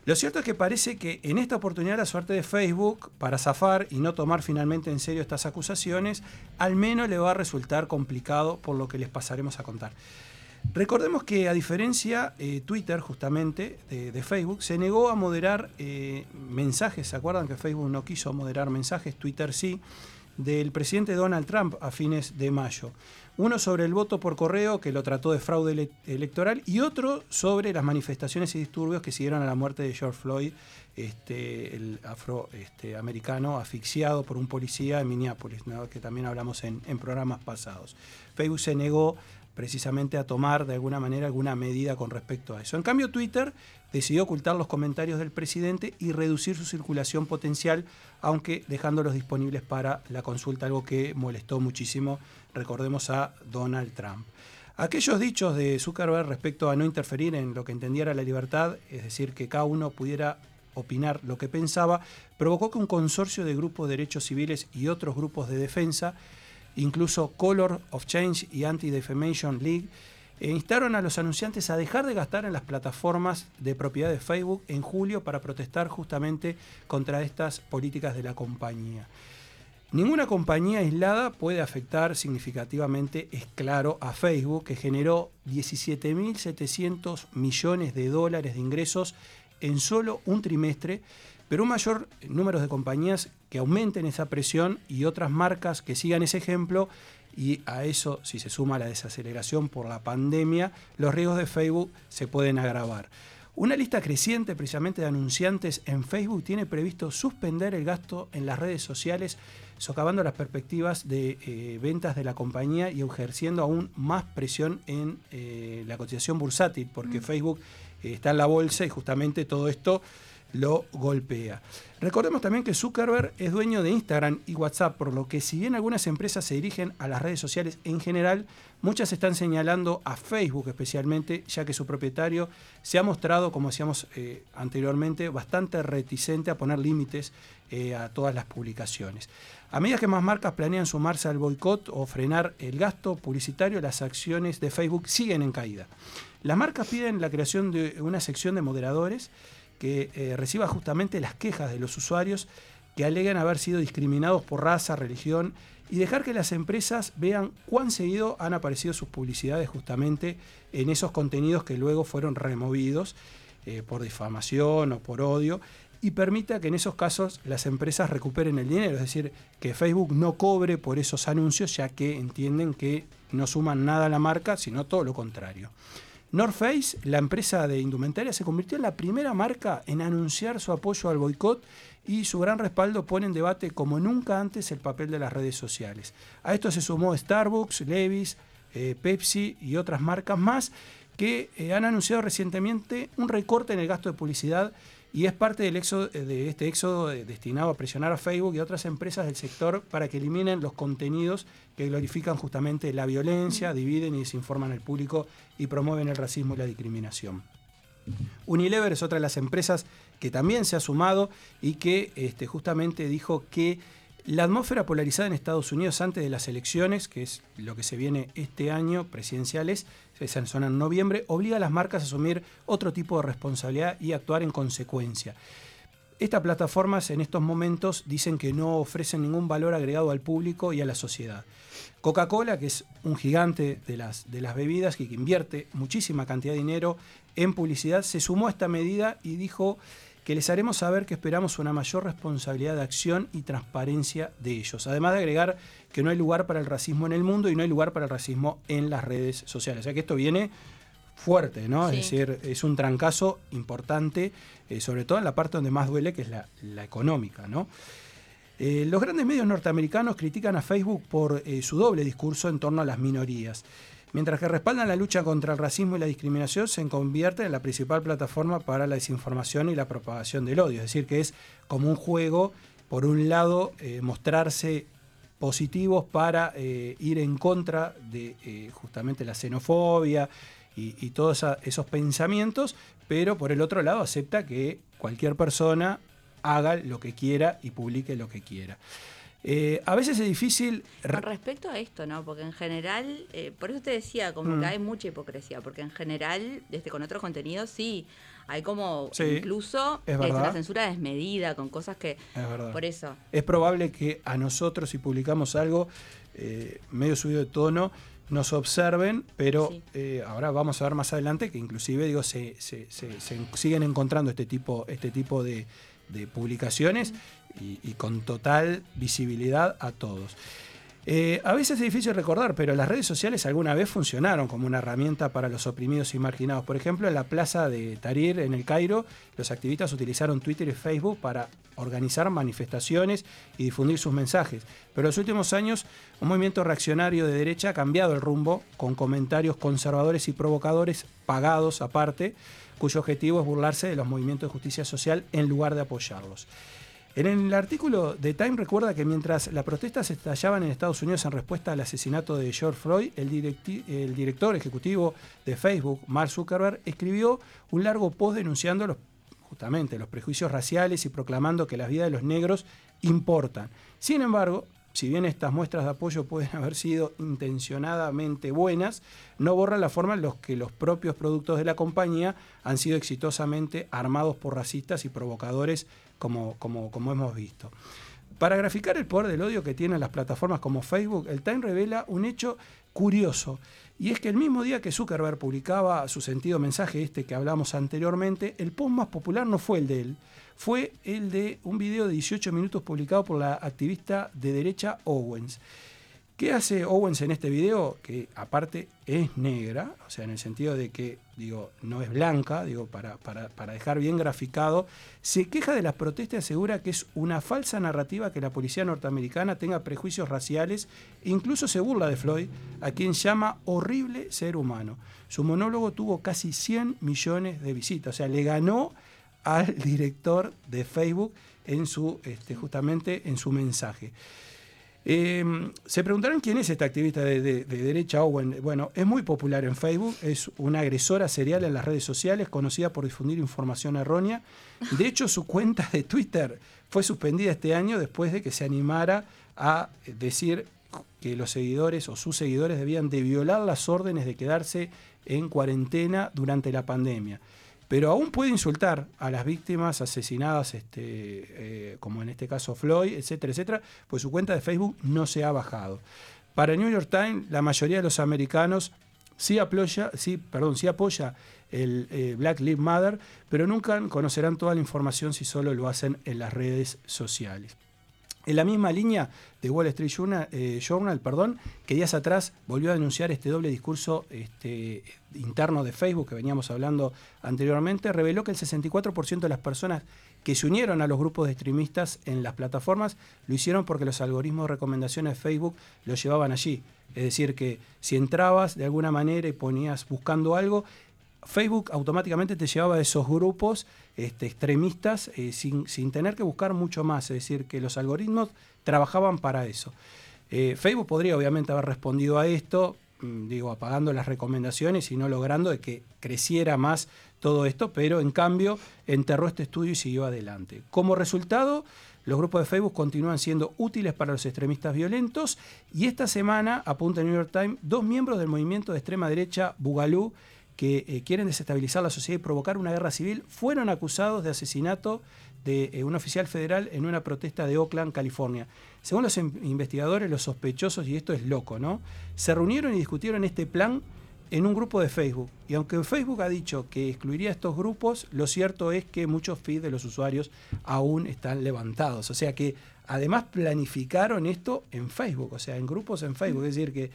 Lo cierto es que parece que en esta oportunidad la suerte de Facebook, para zafar y no tomar finalmente en serio estas acusaciones, al menos le va a resultar complicado por lo que les pasaremos a contar. Recordemos que a diferencia eh, Twitter justamente de, Facebook, se negó a moderar eh, mensajes, ¿se acuerdan que Facebook no quiso moderar mensajes? Twitter sí, del presidente Donald Trump a fines de mayo. Uno sobre el voto por correo, que lo trató de fraude ele- electoral, y otro sobre las manifestaciones y disturbios que siguieron a la muerte de George Floyd, este, el afroamericano asfixiado por un policía en Minneapolis, que también hablamos en, en programas pasados. Facebook se negó precisamente a tomar de alguna manera alguna medida con respecto a eso. En cambio, Twitter decidió ocultar los comentarios del presidente y reducir su circulación potencial, aunque dejándolos disponibles para la consulta, algo que molestó muchísimo, recordemos, a Donald Trump. Aquellos dichos de Zuckerberg respecto a no interferir en lo que entendiera la libertad, es decir, que cada uno pudiera opinar lo que pensaba, provocó que un consorcio de grupos de derechos civiles y otros grupos de defensa incluso Color of Change y Anti-Defamation League, e instaron a los anunciantes a dejar de gastar en las plataformas de propiedad de Facebook en julio para protestar justamente contra estas políticas de la compañía. Ninguna compañía aislada puede afectar significativamente, es claro, a Facebook, que generó 17.700 millones de dólares de ingresos en solo un trimestre, pero un mayor número de compañías que aumenten esa presión y otras marcas que sigan ese ejemplo, y a eso, si se suma la desaceleración por la pandemia, los riesgos de Facebook se pueden agravar. Una lista creciente precisamente de anunciantes en Facebook tiene previsto suspender el gasto en las redes sociales, socavando las perspectivas de eh, ventas de la compañía y ejerciendo aún más presión en eh, la cotización bursátil, porque Mm. Facebook eh, está en la bolsa y justamente todo esto lo golpea. Recordemos también que Zuckerberg es dueño de Instagram y WhatsApp, por lo que si bien algunas empresas se dirigen a las redes sociales en general, muchas están señalando a Facebook especialmente, ya que su propietario se ha mostrado, como decíamos eh, anteriormente, bastante reticente a poner límites eh, a todas las publicaciones. A medida que más marcas planean sumarse al boicot o frenar el gasto publicitario, las acciones de Facebook siguen en caída. Las marcas piden la creación de una sección de moderadores que eh, reciba justamente las quejas de los usuarios que alegan haber sido discriminados por raza, religión y dejar que las empresas vean cuán seguido han aparecido sus publicidades justamente en esos contenidos que luego fueron removidos eh, por difamación o por odio y permita que en esos casos las empresas recuperen el dinero, es decir, que Facebook no cobre por esos anuncios ya que entienden que no suman nada a la marca, sino todo lo contrario. North Face, la empresa de indumentaria, se convirtió en la primera marca en anunciar su apoyo al boicot y su gran respaldo pone en debate como nunca antes el papel de las redes sociales. A esto se sumó Starbucks, Levi's, eh, Pepsi y otras marcas más que eh, han anunciado recientemente un recorte en el gasto de publicidad y es parte del éxodo, de este éxodo eh, destinado a presionar a Facebook y a otras empresas del sector para que eliminen los contenidos que glorifican justamente la violencia, dividen y desinforman al público y promueven el racismo y la discriminación. Unilever es otra de las empresas que también se ha sumado y que este, justamente dijo que la atmósfera polarizada en Estados Unidos antes de las elecciones, que es lo que se viene este año, presidenciales, se son en noviembre, obliga a las marcas a asumir otro tipo de responsabilidad y actuar en consecuencia. Estas plataformas en estos momentos dicen que no ofrecen ningún valor agregado al público y a la sociedad. Coca-Cola, que es un gigante de las, de las bebidas y que invierte muchísima cantidad de dinero en publicidad, se sumó a esta medida y dijo que les haremos saber que esperamos una mayor responsabilidad de acción y transparencia de ellos. Además de agregar que no hay lugar para el racismo en el mundo y no hay lugar para el racismo en las redes sociales. O sea que esto viene fuerte, ¿no? Sí. Es decir, es un trancazo importante, eh, sobre todo en la parte donde más duele, que es la, la económica, ¿no? Eh, los grandes medios norteamericanos critican a Facebook por eh, su doble discurso en torno a las minorías. Mientras que respaldan la lucha contra el racismo y la discriminación, se convierte en la principal plataforma para la desinformación y la propagación del odio. Es decir, que es como un juego, por un lado, eh, mostrarse positivos para eh, ir en contra de eh, justamente la xenofobia y, todos esos pensamientos, pero por el otro lado acepta que cualquier persona haga lo que quiera y publique lo que quiera. Eh, a veces es difícil... Con respecto a esto, ¿no? Porque en general, eh, por eso te decía, como Mm. que hay mucha hipocresía, porque en general, este, con otros contenidos sí, hay como Sí, incluso es este, verdad. una censura desmedida, con cosas que... Es verdad. Por eso. Es probable que a nosotros, si publicamos algo eh, medio subido de tono, nos observen, pero eh, ahora vamos a ver más adelante que inclusive digo se, se- se- se siguen encontrando este tipo, este tipo de, de publicaciones y, con total visibilidad a todos. Eh, a veces es difícil recordar, pero las redes sociales alguna vez funcionaron como una herramienta para los oprimidos y marginados. Por ejemplo, en la plaza de Tahrir, en el Cairo, los activistas utilizaron Twitter y Facebook para organizar manifestaciones y difundir sus mensajes. Pero en los últimos años, un movimiento reaccionario de derecha ha cambiado el rumbo con comentarios conservadores y provocadores pagados aparte, cuyo objetivo es burlarse de los movimientos de justicia social en lugar de apoyarlos. En el artículo de Time recuerda que mientras las protestas estallaban en Estados Unidos en respuesta al asesinato de George Floyd, el, director ejecutivo de Facebook, Mark Zuckerberg, escribió un largo post denunciando justamente los prejuicios raciales y proclamando que las vidas de los negros importan. Sin embargo, si bien estas muestras de apoyo pueden haber sido intencionadamente buenas, no borran la forma en la que los propios productos de la compañía han sido exitosamente armados por racistas y provocadores como, como, como hemos visto. Para graficar el poder del odio que tienen las plataformas como Facebook, el Time revela un hecho curioso. Y es que el mismo día que Zuckerberg publicaba su sentido mensaje, este que hablamos anteriormente, el post más popular no fue el de él, fue el de un video de 18 minutos publicado por la activista de derecha Owens. ¿Qué hace Owens en este video? Que aparte es negra, o sea, en el sentido de que, digo, no es blanca, digo, para, para, para dejar bien graficado, se queja de las protestas y asegura que es una falsa narrativa que la policía norteamericana tenga prejuicios raciales incluso se burla de Floyd, a quien llama horrible ser humano. Su monólogo tuvo casi 100 millones de visitas, o sea, le ganó al director de Facebook en su, este, justamente en su mensaje. Eh, se preguntarán quién es esta activista de derecha Owen. Bueno, es muy popular en Facebook, es una agresora serial en las redes sociales, conocida por difundir información errónea. De hecho, su cuenta de Twitter fue suspendida este año después de que se animara a decir que los seguidores o sus seguidores debían de violar las órdenes de quedarse en cuarentena durante la pandemia. Pero aún puede insultar a las víctimas asesinadas, este, eh, como en este caso Floyd, etcétera, etcétera, pues su cuenta de Facebook no se ha bajado. Para el New York Times, la mayoría de los americanos sí apoya, sí, perdón, sí apoya el eh, Black Lives Matter, pero nunca conocerán toda la información si solo lo hacen en las redes sociales. En la misma línea de Wall Street Journal, eh, Journal, perdón, que días atrás volvió a denunciar este doble discurso este, interno de Facebook que veníamos hablando anteriormente, reveló que el 64% de las personas que se unieron a los grupos de extremistas en las plataformas lo hicieron porque los algoritmos de recomendaciones de Facebook los llevaban allí. Es decir, que si entrabas de alguna manera y ponías buscando algo, Facebook automáticamente te llevaba a esos grupos este, extremistas eh, sin, sin tener que buscar mucho más. Es decir, que los algoritmos trabajaban para eso. Eh, Facebook podría obviamente haber respondido a esto, mm, digo, apagando las recomendaciones y no logrando de que creciera más todo esto, pero en cambio enterró este estudio y siguió adelante. Como resultado, los grupos de Facebook continúan siendo útiles para los extremistas violentos y esta semana, apunta el New York Times, dos miembros del movimiento de extrema derecha Bugalú que eh, quieren desestabilizar la sociedad y provocar una guerra civil, fueron acusados de asesinato de eh, un oficial federal en una protesta de Oakland, California. Según los in- investigadores, los sospechosos, y esto es loco, ¿no? Se reunieron y discutieron este plan en un grupo de Facebook. Y aunque Facebook ha dicho que excluiría estos grupos, lo cierto es que muchos feeds de los usuarios aún están levantados. O sea que además planificaron esto en Facebook, o sea, en grupos en Facebook. Es decir, que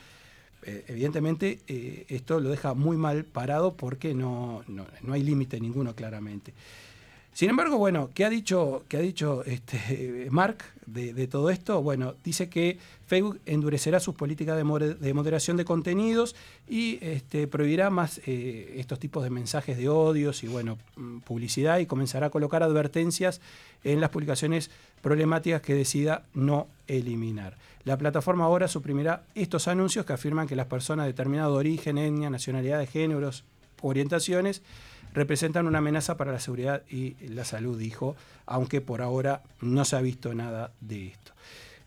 eh, evidentemente eh, esto lo deja muy mal parado porque no, no, no hay límite ninguno claramente. Sin embargo, bueno, ¿qué ha dicho, qué ha dicho este, Mark de, todo esto? Bueno, dice que Facebook endurecerá sus políticas de moderación de contenidos y este, prohibirá más eh, estos tipos de mensajes de odios y bueno, mm, publicidad y comenzará a colocar advertencias en las publicaciones problemáticas que decida no eliminar. La plataforma ahora suprimirá estos anuncios que afirman que las personas de determinado origen, etnia, nacionalidad de géneros, orientaciones, representan una amenaza para la seguridad y la salud, dijo, aunque por ahora no se ha visto nada de esto.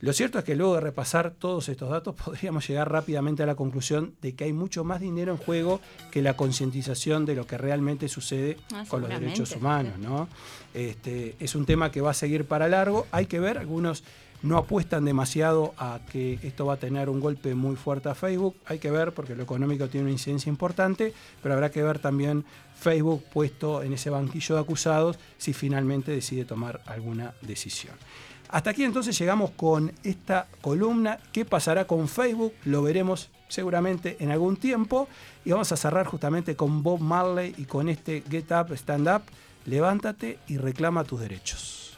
Lo cierto es que luego de repasar todos estos datos podríamos llegar rápidamente a la conclusión de que hay mucho más dinero en juego que la concientización de lo que realmente sucede Ah, con los derechos humanos. ¿no? Este, es un tema que va a seguir para largo, hay que ver, algunos no apuestan demasiado a que esto va a tener un golpe muy fuerte a Facebook. Hay que ver porque lo económico tiene una incidencia importante, pero habrá que ver también Facebook puesto en ese banquillo de acusados si finalmente decide tomar alguna decisión. Hasta aquí entonces llegamos con esta columna. ¿Qué pasará con Facebook? Lo veremos seguramente en algún tiempo. Y vamos a cerrar justamente con Bob Marley y con este Get Up, Stand Up. Levántate y reclama tus derechos.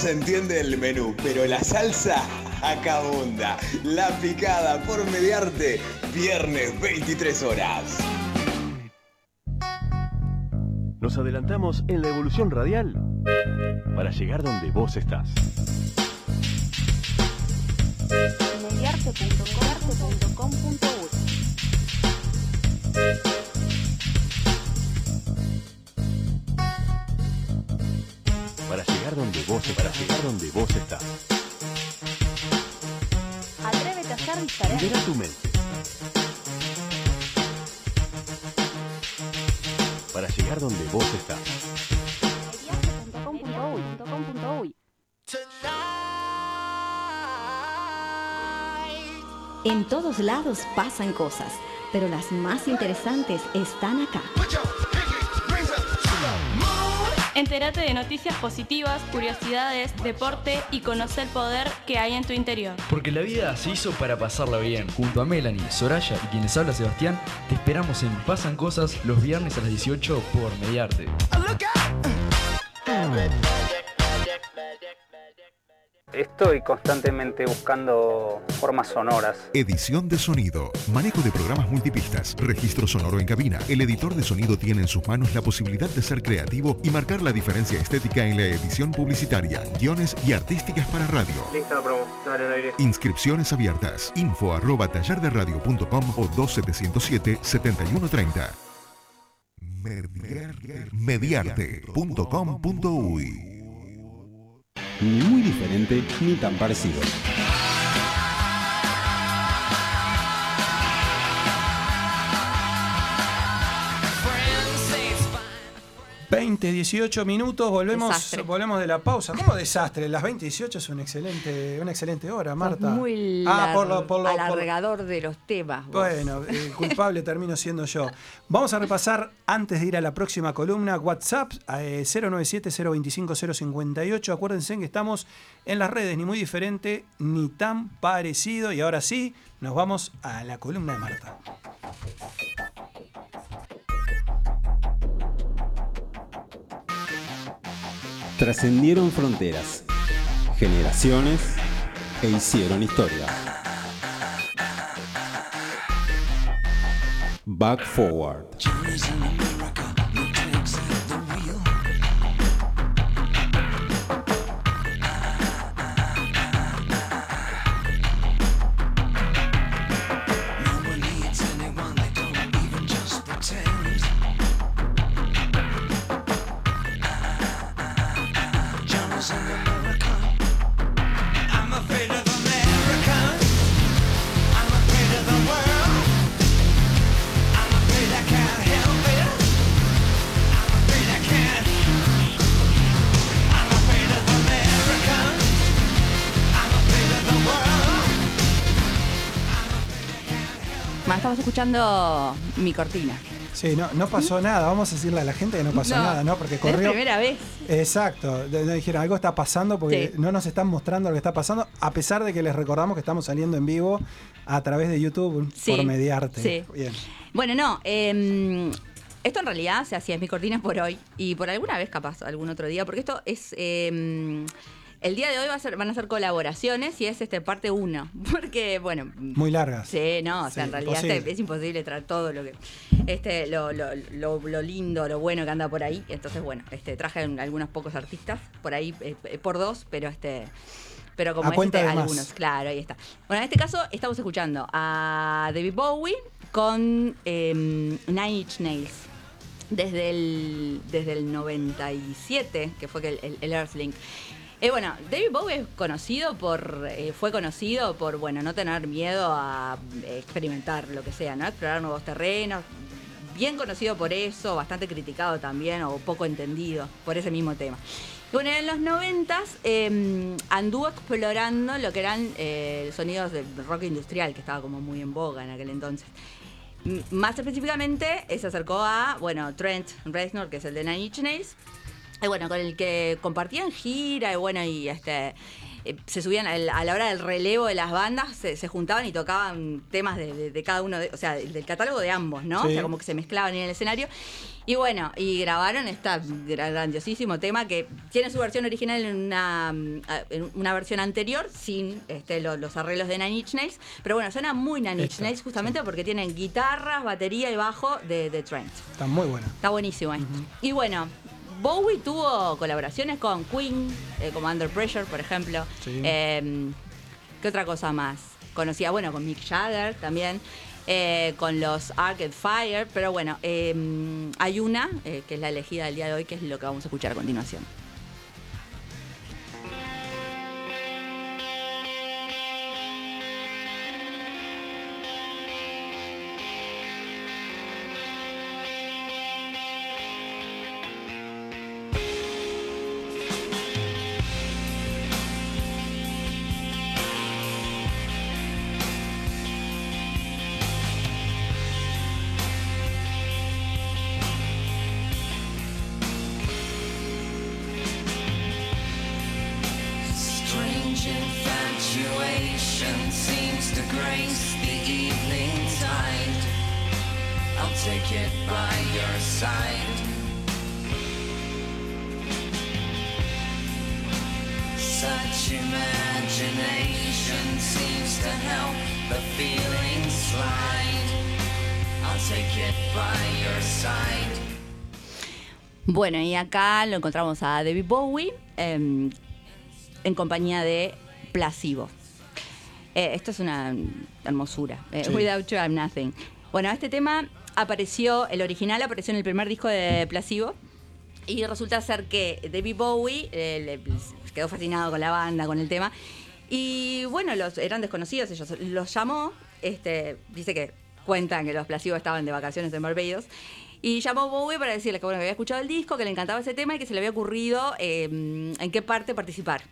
Se entiende el menú, pero la salsa acá abunda. La picada por mediarte, viernes 23 horas. Nos adelantamos en la evolución radial para llegar donde vos estás. mediarte.com.uy vos para llegar donde vos estás. Atrévete a ser diferente. Libera tu mente. Para llegar donde vos estás. En todos lados pasan cosas, pero las más interesantes están acá. Entérate de noticias positivas, curiosidades, deporte y conocer el poder que hay en tu interior. Porque la vida se hizo para pasarla bien. Junto a Melanie, Soraya y quienes habla Sebastián, te esperamos en Pasan Cosas los viernes a las 18 por Mediarte. Estoy constantemente buscando formas sonoras. Edición de sonido, manejo de programas multipistas, registro sonoro en cabina. El editor de sonido tiene en sus manos la posibilidad de ser creativo y marcar la diferencia estética en la edición publicitaria, guiones y artísticas para radio. Lista promo, dale al aire. Inscripciones abiertas. Info arroba tallarderadio.com o 2707-7130. Mediarte.com.uy Ni muy diferente ni tan parecido. Veinte, 18 minutos, volvemos, Desastre. volvemos de la pausa. ¿Cómo desastre? Las 20 y 18 es un excelente, una excelente hora, Marta. Muy ah, por lo, lar- por lo- por- alargador de los temas. vos. Bueno, el culpable termino siendo yo. Vamos a repasar, antes de ir a la próxima columna, WhatsApp eh, 097-025-058. Acuérdense que estamos en las redes, ni muy diferente, ni tan parecido. Y ahora sí, nos vamos a la columna de Marta. Trascendieron fronteras, generaciones e hicieron historia. Back Forward. Escuchando mi cortina. Sí, no, no pasó nada. Vamos a decirle a la gente que no pasó No, nada, ¿no? Porque Es corrió. primera vez. Exacto. Dijeron, algo está pasando porque Sí. no nos están mostrando lo que está pasando, a pesar de que les recordamos que estamos saliendo en vivo a través de YouTube Sí, por Mediarte. sí. Bien. Bueno, no. em, esto en realidad se hacía es mi cortina por hoy y por alguna vez capaz algún otro día, porque esto es em, el día de hoy va a ser, van a ser colaboraciones y es este parte 1, porque bueno. Muy largas. Sí, no, o sea, Sí, en realidad imposible. es imposible traer todo lo que este lo, lo, lo- lo lindo, lo bueno que anda por ahí. Entonces, bueno, este traje un- algunos pocos artistas por ahí eh, eh, por dos, pero este pero como A es cuenta este, de más. algunos, claro, ahí está. Bueno, en este caso estamos escuchando a David Bowie con Nine Inch Nails. Desde el, desde el 97, que fue que el, el, el Earthlink. Eh, bueno, David Bowie es conocido por, eh, fue conocido por, bueno, no tener miedo a eh, experimentar lo que sea, ¿no? Explorar nuevos terrenos. Bien conocido por eso, bastante criticado también, o poco entendido por ese mismo tema. Bueno, en los noventas eh, anduvo explorando lo que eran eh, sonidos de rock industrial, que estaba como muy en boga en aquel entonces. M- Más específicamente, eh, se acercó a, bueno, Trent Reznor, que es el de Nine Inch Nails, y bueno, con el que compartían gira y bueno, y este eh, se subían a la hora del relevo de las bandas, se, se juntaban y tocaban temas de, de- de cada uno, de- o sea, del catálogo de ambos, ¿no? Sí. O sea, como que se mezclaban en el escenario. Y bueno, y grabaron este grandiosísimo tema que tiene su versión original en una, mm, en una versión anterior, sin este, lo- los arreglos de Nine Inch Nails. Pero bueno, suena muy Nine Inch Nails justamente porque tienen guitarras, batería y bajo de, de Trent. Está muy buena. Está buenísimo esto. Y bueno, Bowie tuvo colaboraciones con Queen, eh, como Under Pressure, por ejemplo. Sí. Eh, ¿Qué otra cosa más? Conocía, bueno, con Mick Jagger también. eh, con los Arcade Fire, pero bueno, eh, hay una eh, que es la elegida del día de hoy, que es lo que vamos a escuchar a continuación. Bueno, y acá lo encontramos a David Bowie em, en compañía de Placebo. Eh, esto es una hermosura. Eh, Sí. Without You I'm Nothing. Bueno, este tema apareció, el original apareció en el primer disco de Placebo. Y resulta ser que David Bowie eh, le- quedó fascinado con la banda, con el tema. Y bueno, los, eran desconocidos, ellos los llamó. Este, dice que cuentan que los Placebo estaban de vacaciones en Barbados. Y llamó Bowie para decirle que, había escuchado el disco, que le encantaba ese tema y que se le había ocurrido eh, en qué parte participar.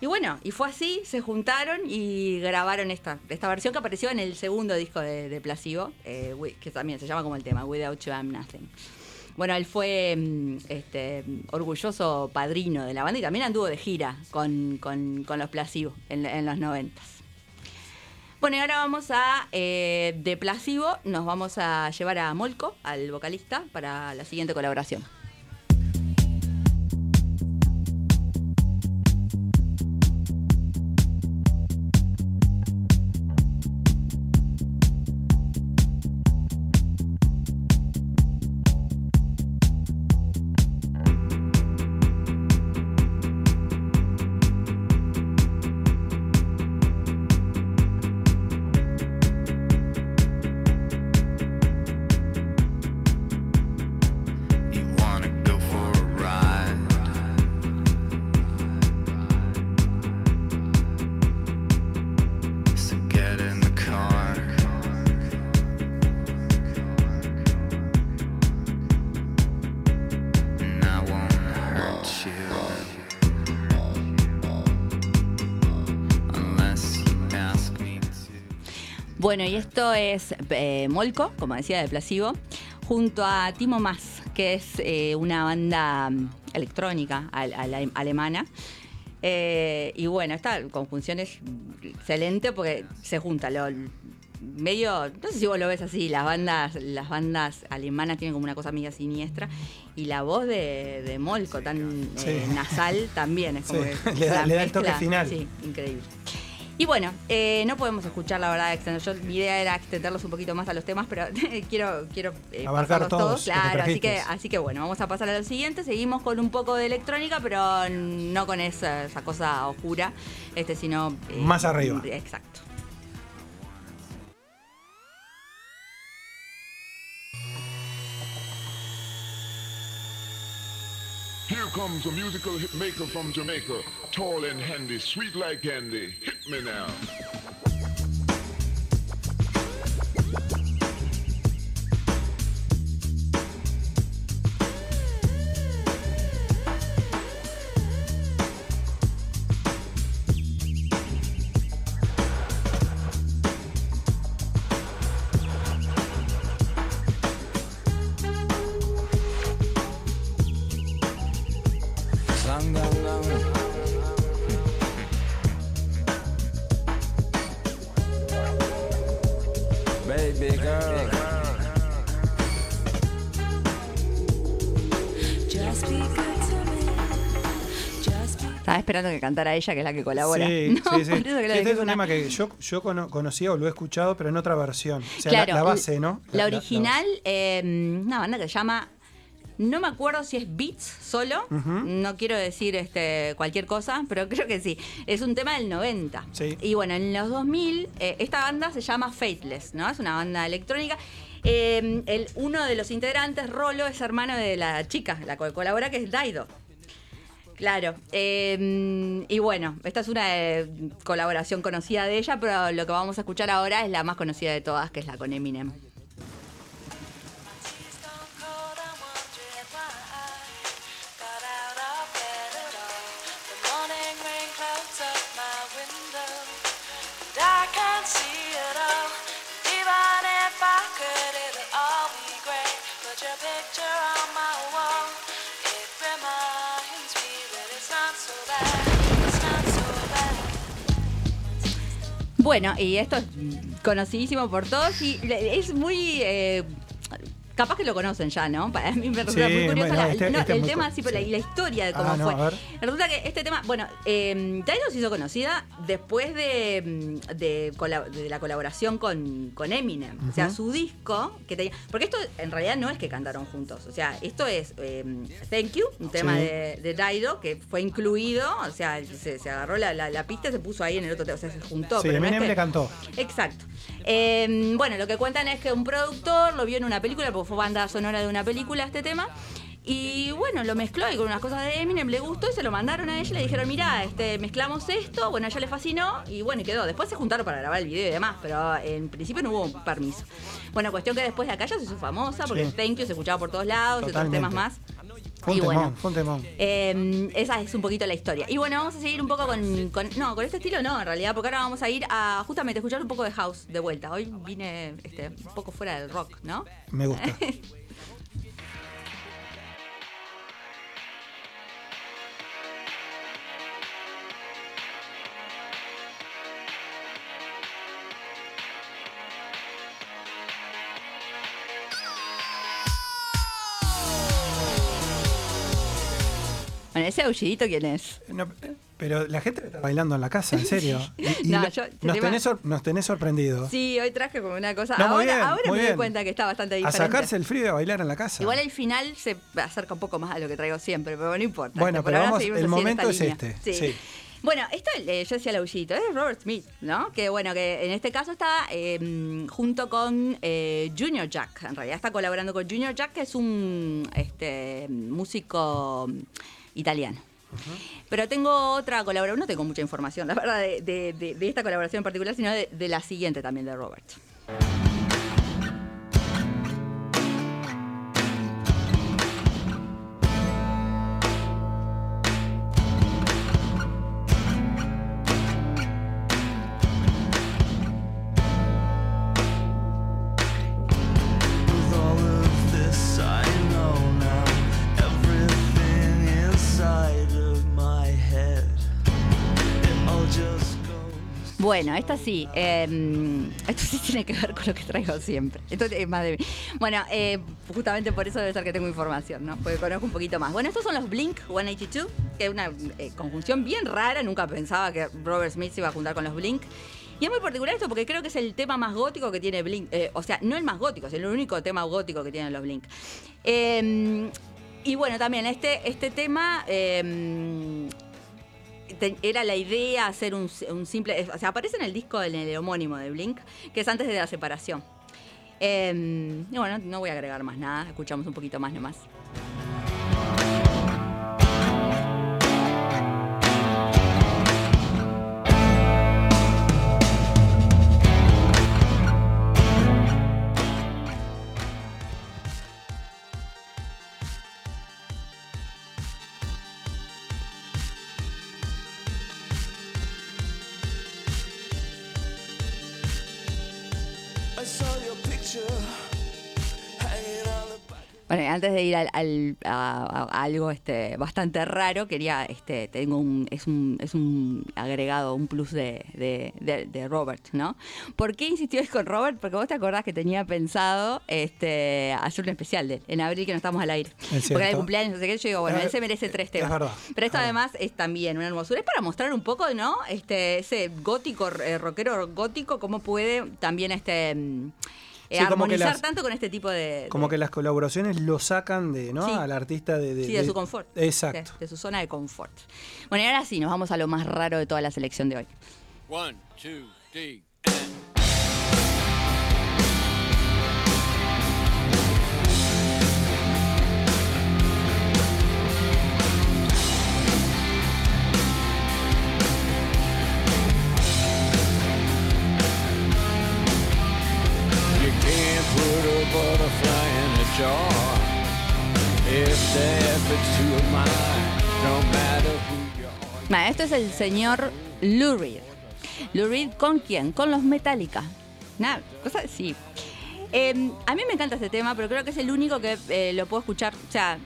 Y bueno, y fue así, se juntaron y grabaron esta, esta versión que apareció en el segundo disco de, de Placebo, eh, que también se llama como el tema, Without You I'm Nothing. Bueno, él fue mm, este, orgulloso padrino de la banda y también anduvo de gira con, con- los Placebo en los noventas. Bueno, y ahora vamos a, eh, de Placebo, nos vamos a llevar a Molko, al vocalista, para la siguiente colaboración. Bueno, y esto es eh, Molko, como decía, de Placebo, junto a Timo Maas, que es eh, una banda electrónica al- al- alemana. Eh, y bueno, esta conjunción es excelente porque se junta lo medio, no sé si vos lo ves así, las bandas, las bandas alemanas tienen como una cosa media siniestra y la voz de, de Molko tan eh, nasal también es como Sí, que le da- le da el toque final. Sí, increíble. Y bueno, eh, no podemos escuchar la verdad extender. Yo, mi idea era extenderlos un poquito más a los temas, pero quiero, quiero eh, Abarcar todos, Claro, así que, así que bueno, vamos a pasar a lo siguiente. Seguimos con un poco de electrónica, pero no con esa, esa cosa oscura, este, sino eh, Más arriba. Exacto. Here comes a musical hit maker from Jamaica, tall and handy, sweet like candy. Hit me now. Esperando que cantara ella, que es la que colabora. Sí, No, sí, sí. Este es un tema que yo, yo cono- conocía o lo he escuchado, pero en otra versión. O sea, la- Claro, la, base, ¿no? La, original, eh, una banda que se llama. No me acuerdo si es Beats solo. No quiero decir este, cualquier cosa, pero creo que sí. Es un tema del 90. Sí. Y bueno, en los 2000, eh, esta banda se llama Faithless, ¿no? Es una banda electrónica. Eh, el, uno de los integrantes, Rolo, es hermano de la chica, la que colabora, que es Daido. Claro. eh, y bueno, esta es una eh, colaboración conocida de ella, pero lo que vamos a escuchar ahora es la más conocida de todas, que es la con Eminem. Bueno, y esto es conocidísimo por todos y es muy... eh, Capaz que lo conocen ya, ¿no? Para mí me resulta Sí, muy curioso bueno, la- este- no, este es el tema, sí, pero la, historia de cómo Ah, no, fue. Resulta que este tema, bueno, eh, se hizo conocida después de, mm, de, la colaboración con, con Eminem. O sea, su disco, que tenía. Porque esto en realidad no es que cantaron juntos. O sea, esto es eh, Thank You, un tema Sí. de, de Daido, que fue incluido. O sea, se, se agarró la, la- la pista y se puso ahí en el otro tema. O sea, se juntó. Sí, pero no es Eminem que- le cantó. Exacto. Eh, bueno, lo que cuentan es que un productor lo vio en una película, porque fue banda sonora de una película este tema. Y bueno, lo mezcló y con unas cosas de Eminem le gustó y se lo mandaron a ella le dijeron, mira, este, mezclamos esto, bueno, a ella le fascinó y bueno, y quedó. Después se juntaron para grabar el video y demás, pero en principio no hubo permiso. Bueno, cuestión que después de acá ya se hizo famosa porque Sí. Thank You se escuchaba por todos lados y otros temas más. Fue un Y temón, bueno. fue un temón. Eh, esa es un poquito la historia. Y bueno, vamos a seguir un poco con, con- No, con este estilo no, en realidad, porque ahora vamos a ir a justamente escuchar un poco de house de vuelta. Hoy vine este, un poco fuera del rock, ¿no? Me gusta. Bueno, ese aullidito, ¿quién es? No, pero la gente está bailando en la casa, en serio. Y- y No, yo- nos, tenés sor- nos tenés sorprendidos. Sí, hoy traje como una cosa. No, ahora bien, ahora muy me doy bien. cuenta que está bastante A diferente. sacarse el frío y a bailar en la casa. Igual el final se acerca un poco más a lo que traigo siempre, pero no importa. Bueno, pero ahora vamos, el momento es línea. este. Sí. Bueno, esto eh, yo decía el aullito, es Robert Smith, ¿no? Que bueno, que en este caso está eh, junto con eh, Junior Jack. En realidad está colaborando con Junior Jack, que es un este, músico italiano. Pero tengo otra colaboración, no tengo mucha información, la verdad, de, de- de- de esta colaboración en particular, sino de, de la siguiente también de Robert. Bueno, esta sí. eh, esto sí tiene que ver con lo que traigo siempre. Esto es más de mí. Bueno, eh, justamente por eso debe ser que tengo información, ¿no? Porque conozco un poquito más. Bueno, estos son los Blink 182, que es una eh, conjunción bien rara. Nunca pensaba que Robert Smith se iba a juntar con los Blink. Y es muy particular esto porque creo que es el tema más gótico que tiene Blink. Eh, o sea, no el más gótico, es el único tema gótico que tienen los Blink. Eh, y bueno, también este, este tema eh, era la idea hacer un, simple. O sea, aparece en el disco en el homónimo de Blink, que es antes de la separación. Eh, y bueno, no voy a agregar más nada, escuchamos un poquito más nomás. Antes de ir al, al- a, a algo este, bastante raro, quería, este, tengo un, es un, es un agregado, un plus de, de- de- de Robert, ¿no? ¿Por qué insistió él con Robert? Porque vos te acordás que tenía pensado este, hacer un especial de él, en abril que no estamos al aire. Porque cierto. era el cumpleaños, no sé qué, yo digo, bueno, Eh, él se merece tres temas. verdad, Pero esto además es también una hermosura, es para mostrar un poco, ¿no? Este, ese gótico, eh, rockero gótico, cómo puede también este... eh, Sí, como que armonizar las- tanto con este tipo de, Como que las colaboraciones lo sacan de, ¿no? Sí. Al artista de, de- Sí, de de- su confort. Exacto. De, de su zona de confort. Bueno, y ahora sí, nos vamos a lo más raro de toda la selección de hoy. One, two, three. You Bueno, esto es el señor Lou Reed. Lou Reed, ¿con quién? Con los Metallica. Nada, cosa sí. Eh, a mí me encanta este tema, pero creo que es el único que eh, lo puedo escuchar. O sea,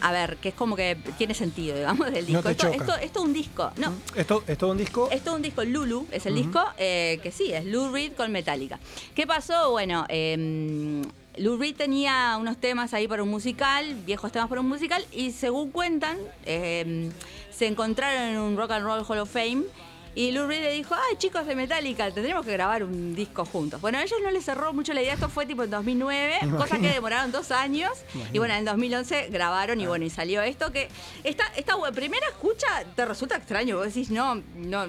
a ver, que es como que tiene sentido, digamos, del No disco. te esto, choca. esto, esto es un disco. No, Esto es todo un disco. Es todo un disco, Lulu es el disco, eh, que sí, es Lou Reed con Metallica. ¿Qué pasó? Bueno, eh, Lou Reed tenía unos temas ahí para un musical, viejos temas para un musical, y según cuentan, eh, se encontraron en un Rock and Roll Hall of Fame. Y Lou Reed le dijo, ay chicos de Metallica, tendremos que grabar un disco juntos. Bueno, a ellos no les cerró mucho la idea, esto fue tipo en 2009, Me cosa que demoraron dos años. Y bueno, en 2011 grabaron y bueno, y salió esto que esta, primera escucha te resulta extraño, vos decís, no, no,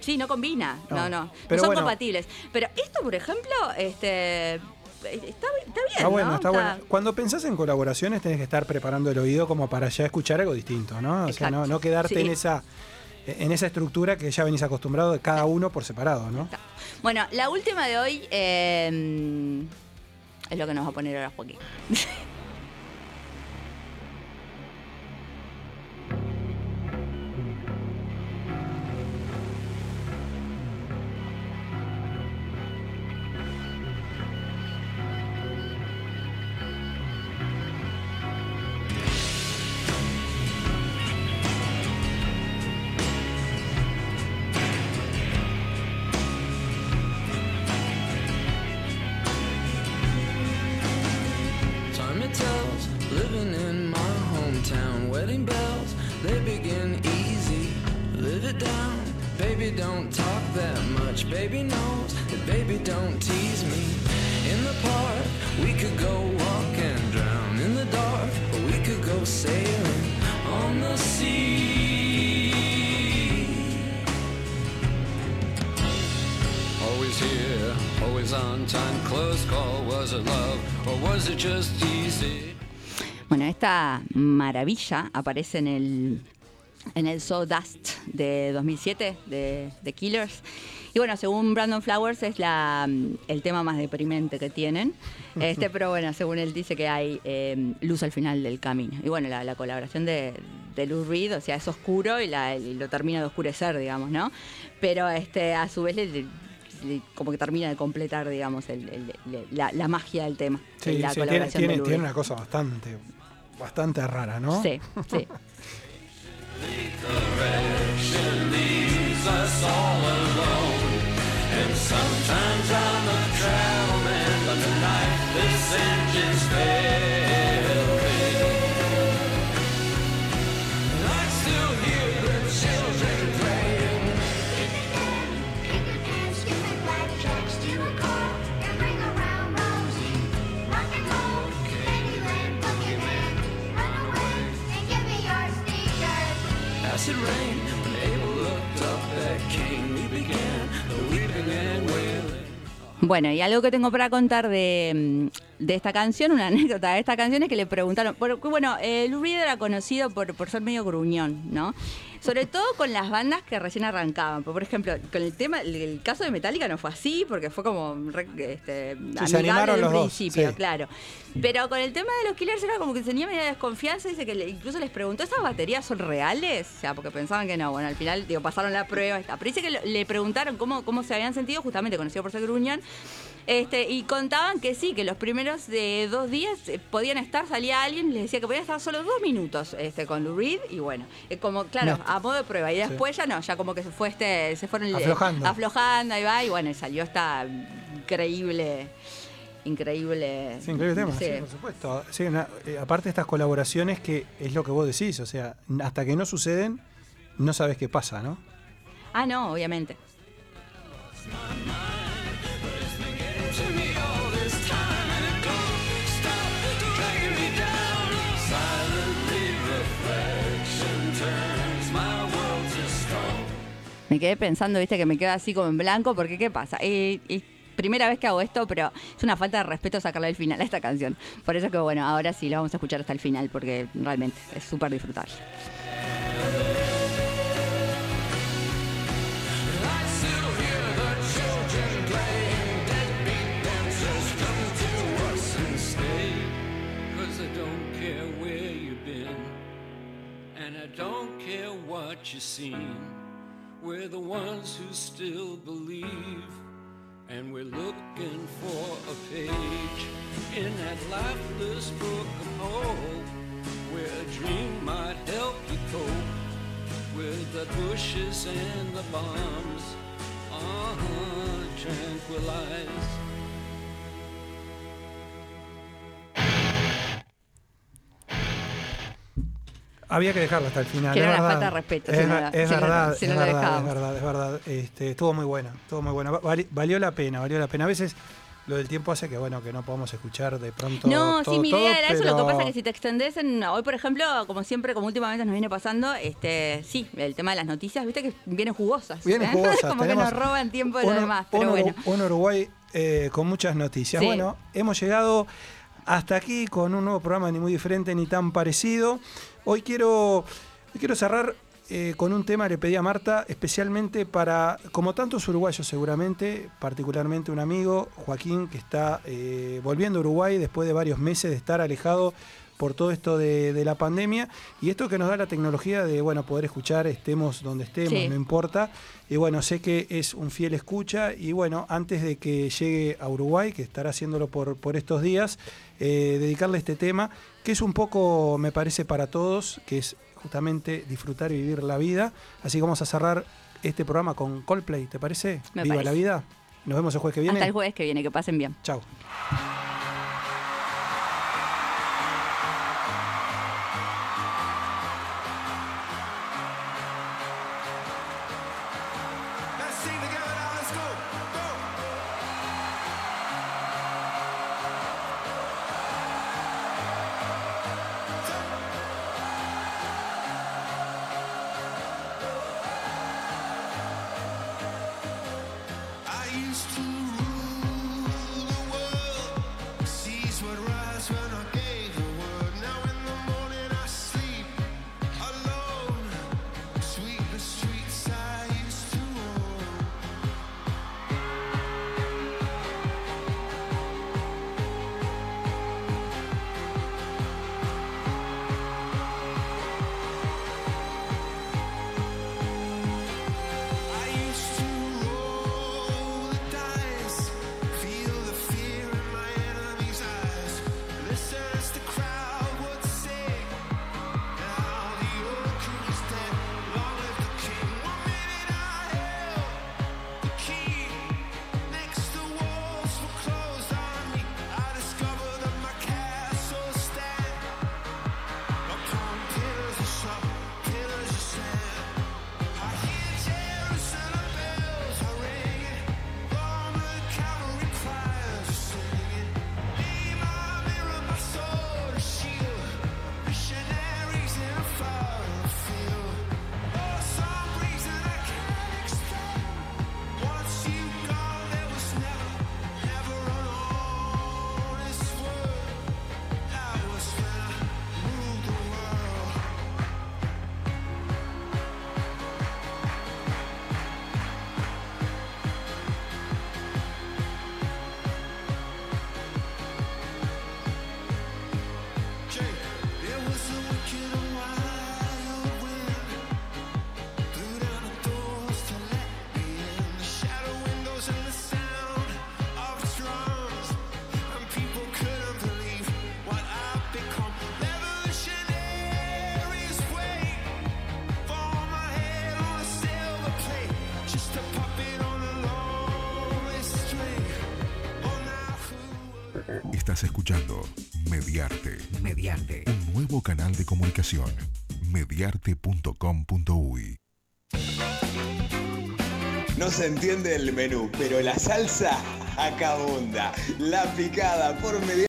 sí, no combina, no, No. no, son bueno. compatibles. Pero esto, por ejemplo, este, está, está bien, Está bueno, ¿no? está bueno. Cuando pensás en colaboraciones tenés que estar preparando el oído como para ya escuchar algo distinto, ¿no? O sea, no, no quedarte Sí. en esa en esa estructura que ya venís acostumbrado de cada uno por separado, ¿no? Bueno, la última de hoy eh, es lo que nos va a poner ahora Joaquín. Maravilla aparece en el, en el Dust de 2007 de, de Killers. Y bueno, según Brandon Flowers es la, mm, el tema más deprimente que tienen. Este, pero bueno, según él dice que hay eh, luz al final del camino. Y bueno, la, la colaboración de, de Lou Reed, o sea, es oscuro y, la- y lo termina de oscurecer, digamos, ¿no? Pero este, a su vez le- como que termina de completar, digamos, el- el- la, la magia del tema. Sí, la sí, tiene, colaboración tiene- de Lou tiene una cosa bastante, bastante rara, ¿no? Sí, sí. Bueno, y algo que tengo para contar de, mm, esta canción, una anécdota de esta canción es que le preguntaron, porque bueno, eh, Lou Reed era conocido por, por ser medio gruñón, ¿no? Sobre todo con las bandas que recién arrancaban. Por ejemplo, con el tema, el, caso de Metallica no fue así, porque fue como este, amigable animaron desde los un dos, principio, sí. claro. Pero con el tema de los Killers era como que tenía media desconfianza, dice que incluso les preguntó, ¿estas baterías son reales? O sea, porque pensaban que no. Bueno, al final, digo, pasaron la prueba, está. Pero dice que lo- le preguntaron cómo, cómo se habían sentido, justamente conocido por ser gruñón, este, y contaban que sí, que los primeros de dos días eh, podían estar, salía alguien y les decía que podían estar solo dos minutos este, con Lou Reed, y bueno, eh, como, claro. A modo de prueba. Y después ya no, ya como que se fue este, se fueron eh, Aflojando. aflojando, ahí va, y bueno, y salió esta increíble, increíble. Sí, increíble tema, sí. sí, por supuesto. Sí, una- eh, aparte de estas colaboraciones que es lo que vos decís, o sea, hasta que no suceden, no sabes qué pasa, ¿no? Ah, no, obviamente. Me quedé pensando, viste, que me queda así como en blanco, porque ¿qué pasa? Eh, eh, primera vez que hago esto, pero es una falta de respeto sacarle el final a esta canción. Por eso que, bueno, ahora sí la vamos a escuchar hasta el final, porque realmente es súper disfrutable. Don't care what you've seen. We're the ones who still believe, and we're looking for a page in that lifeless book of hope, where a dream might help you cope with the bushes and the bombs. Uh-huh, tranquilize. Había que dejarlo hasta el final. Que era una falta de respeto, Es, si no ver- la- es si no- verdad, si es no verdad, es dejábamos. verdad, es verdad. Este, estuvo muy buena, estuvo muy buena. Vali- valió la pena, valió la pena. A veces lo del tiempo hace que bueno que no podamos escuchar de pronto. No, todo, sí, mi todo, idea era eso. Lo que pasa es que si te extendés en. Hoy, por ejemplo, como siempre, como últimamente nos viene pasando, este sí, el tema de las noticias, viste que vienen jugosas. Vienen ¿eh? jugosas, como que nos roban tiempo de lo demás. un Pero bueno. un Uruguay eh, con muchas noticias. Sí. Bueno, hemos llegado hasta aquí con un nuevo programa ni muy diferente ni tan parecido. Hoy quiero, hoy quiero cerrar eh, con un tema, le pedí a Marta, especialmente para, como tantos uruguayos seguramente, particularmente un amigo, Joaquín, que está eh, volviendo a Uruguay después de varios meses de estar alejado por todo esto de, de la pandemia. Y esto que nos da la tecnología de bueno poder escuchar estemos donde estemos Sí. no importa. Y bueno sé que es un fiel escucha. Y bueno antes de que llegue a Uruguay que estará haciéndolo por, por estos días eh, dedicarle este tema que es un poco me parece para todos que es justamente disfrutar y vivir la vida así que vamos a cerrar este programa con Coldplay ¿te parece? Me Viva parece. la vida nos vemos el jueves que viene Hasta el jueves que viene, que pasen bien. chao Mediarte. Un nuevo canal de comunicación. Mediarte.com.uy No se entiende el menú, pero la salsa acabunda. La picada por mediante.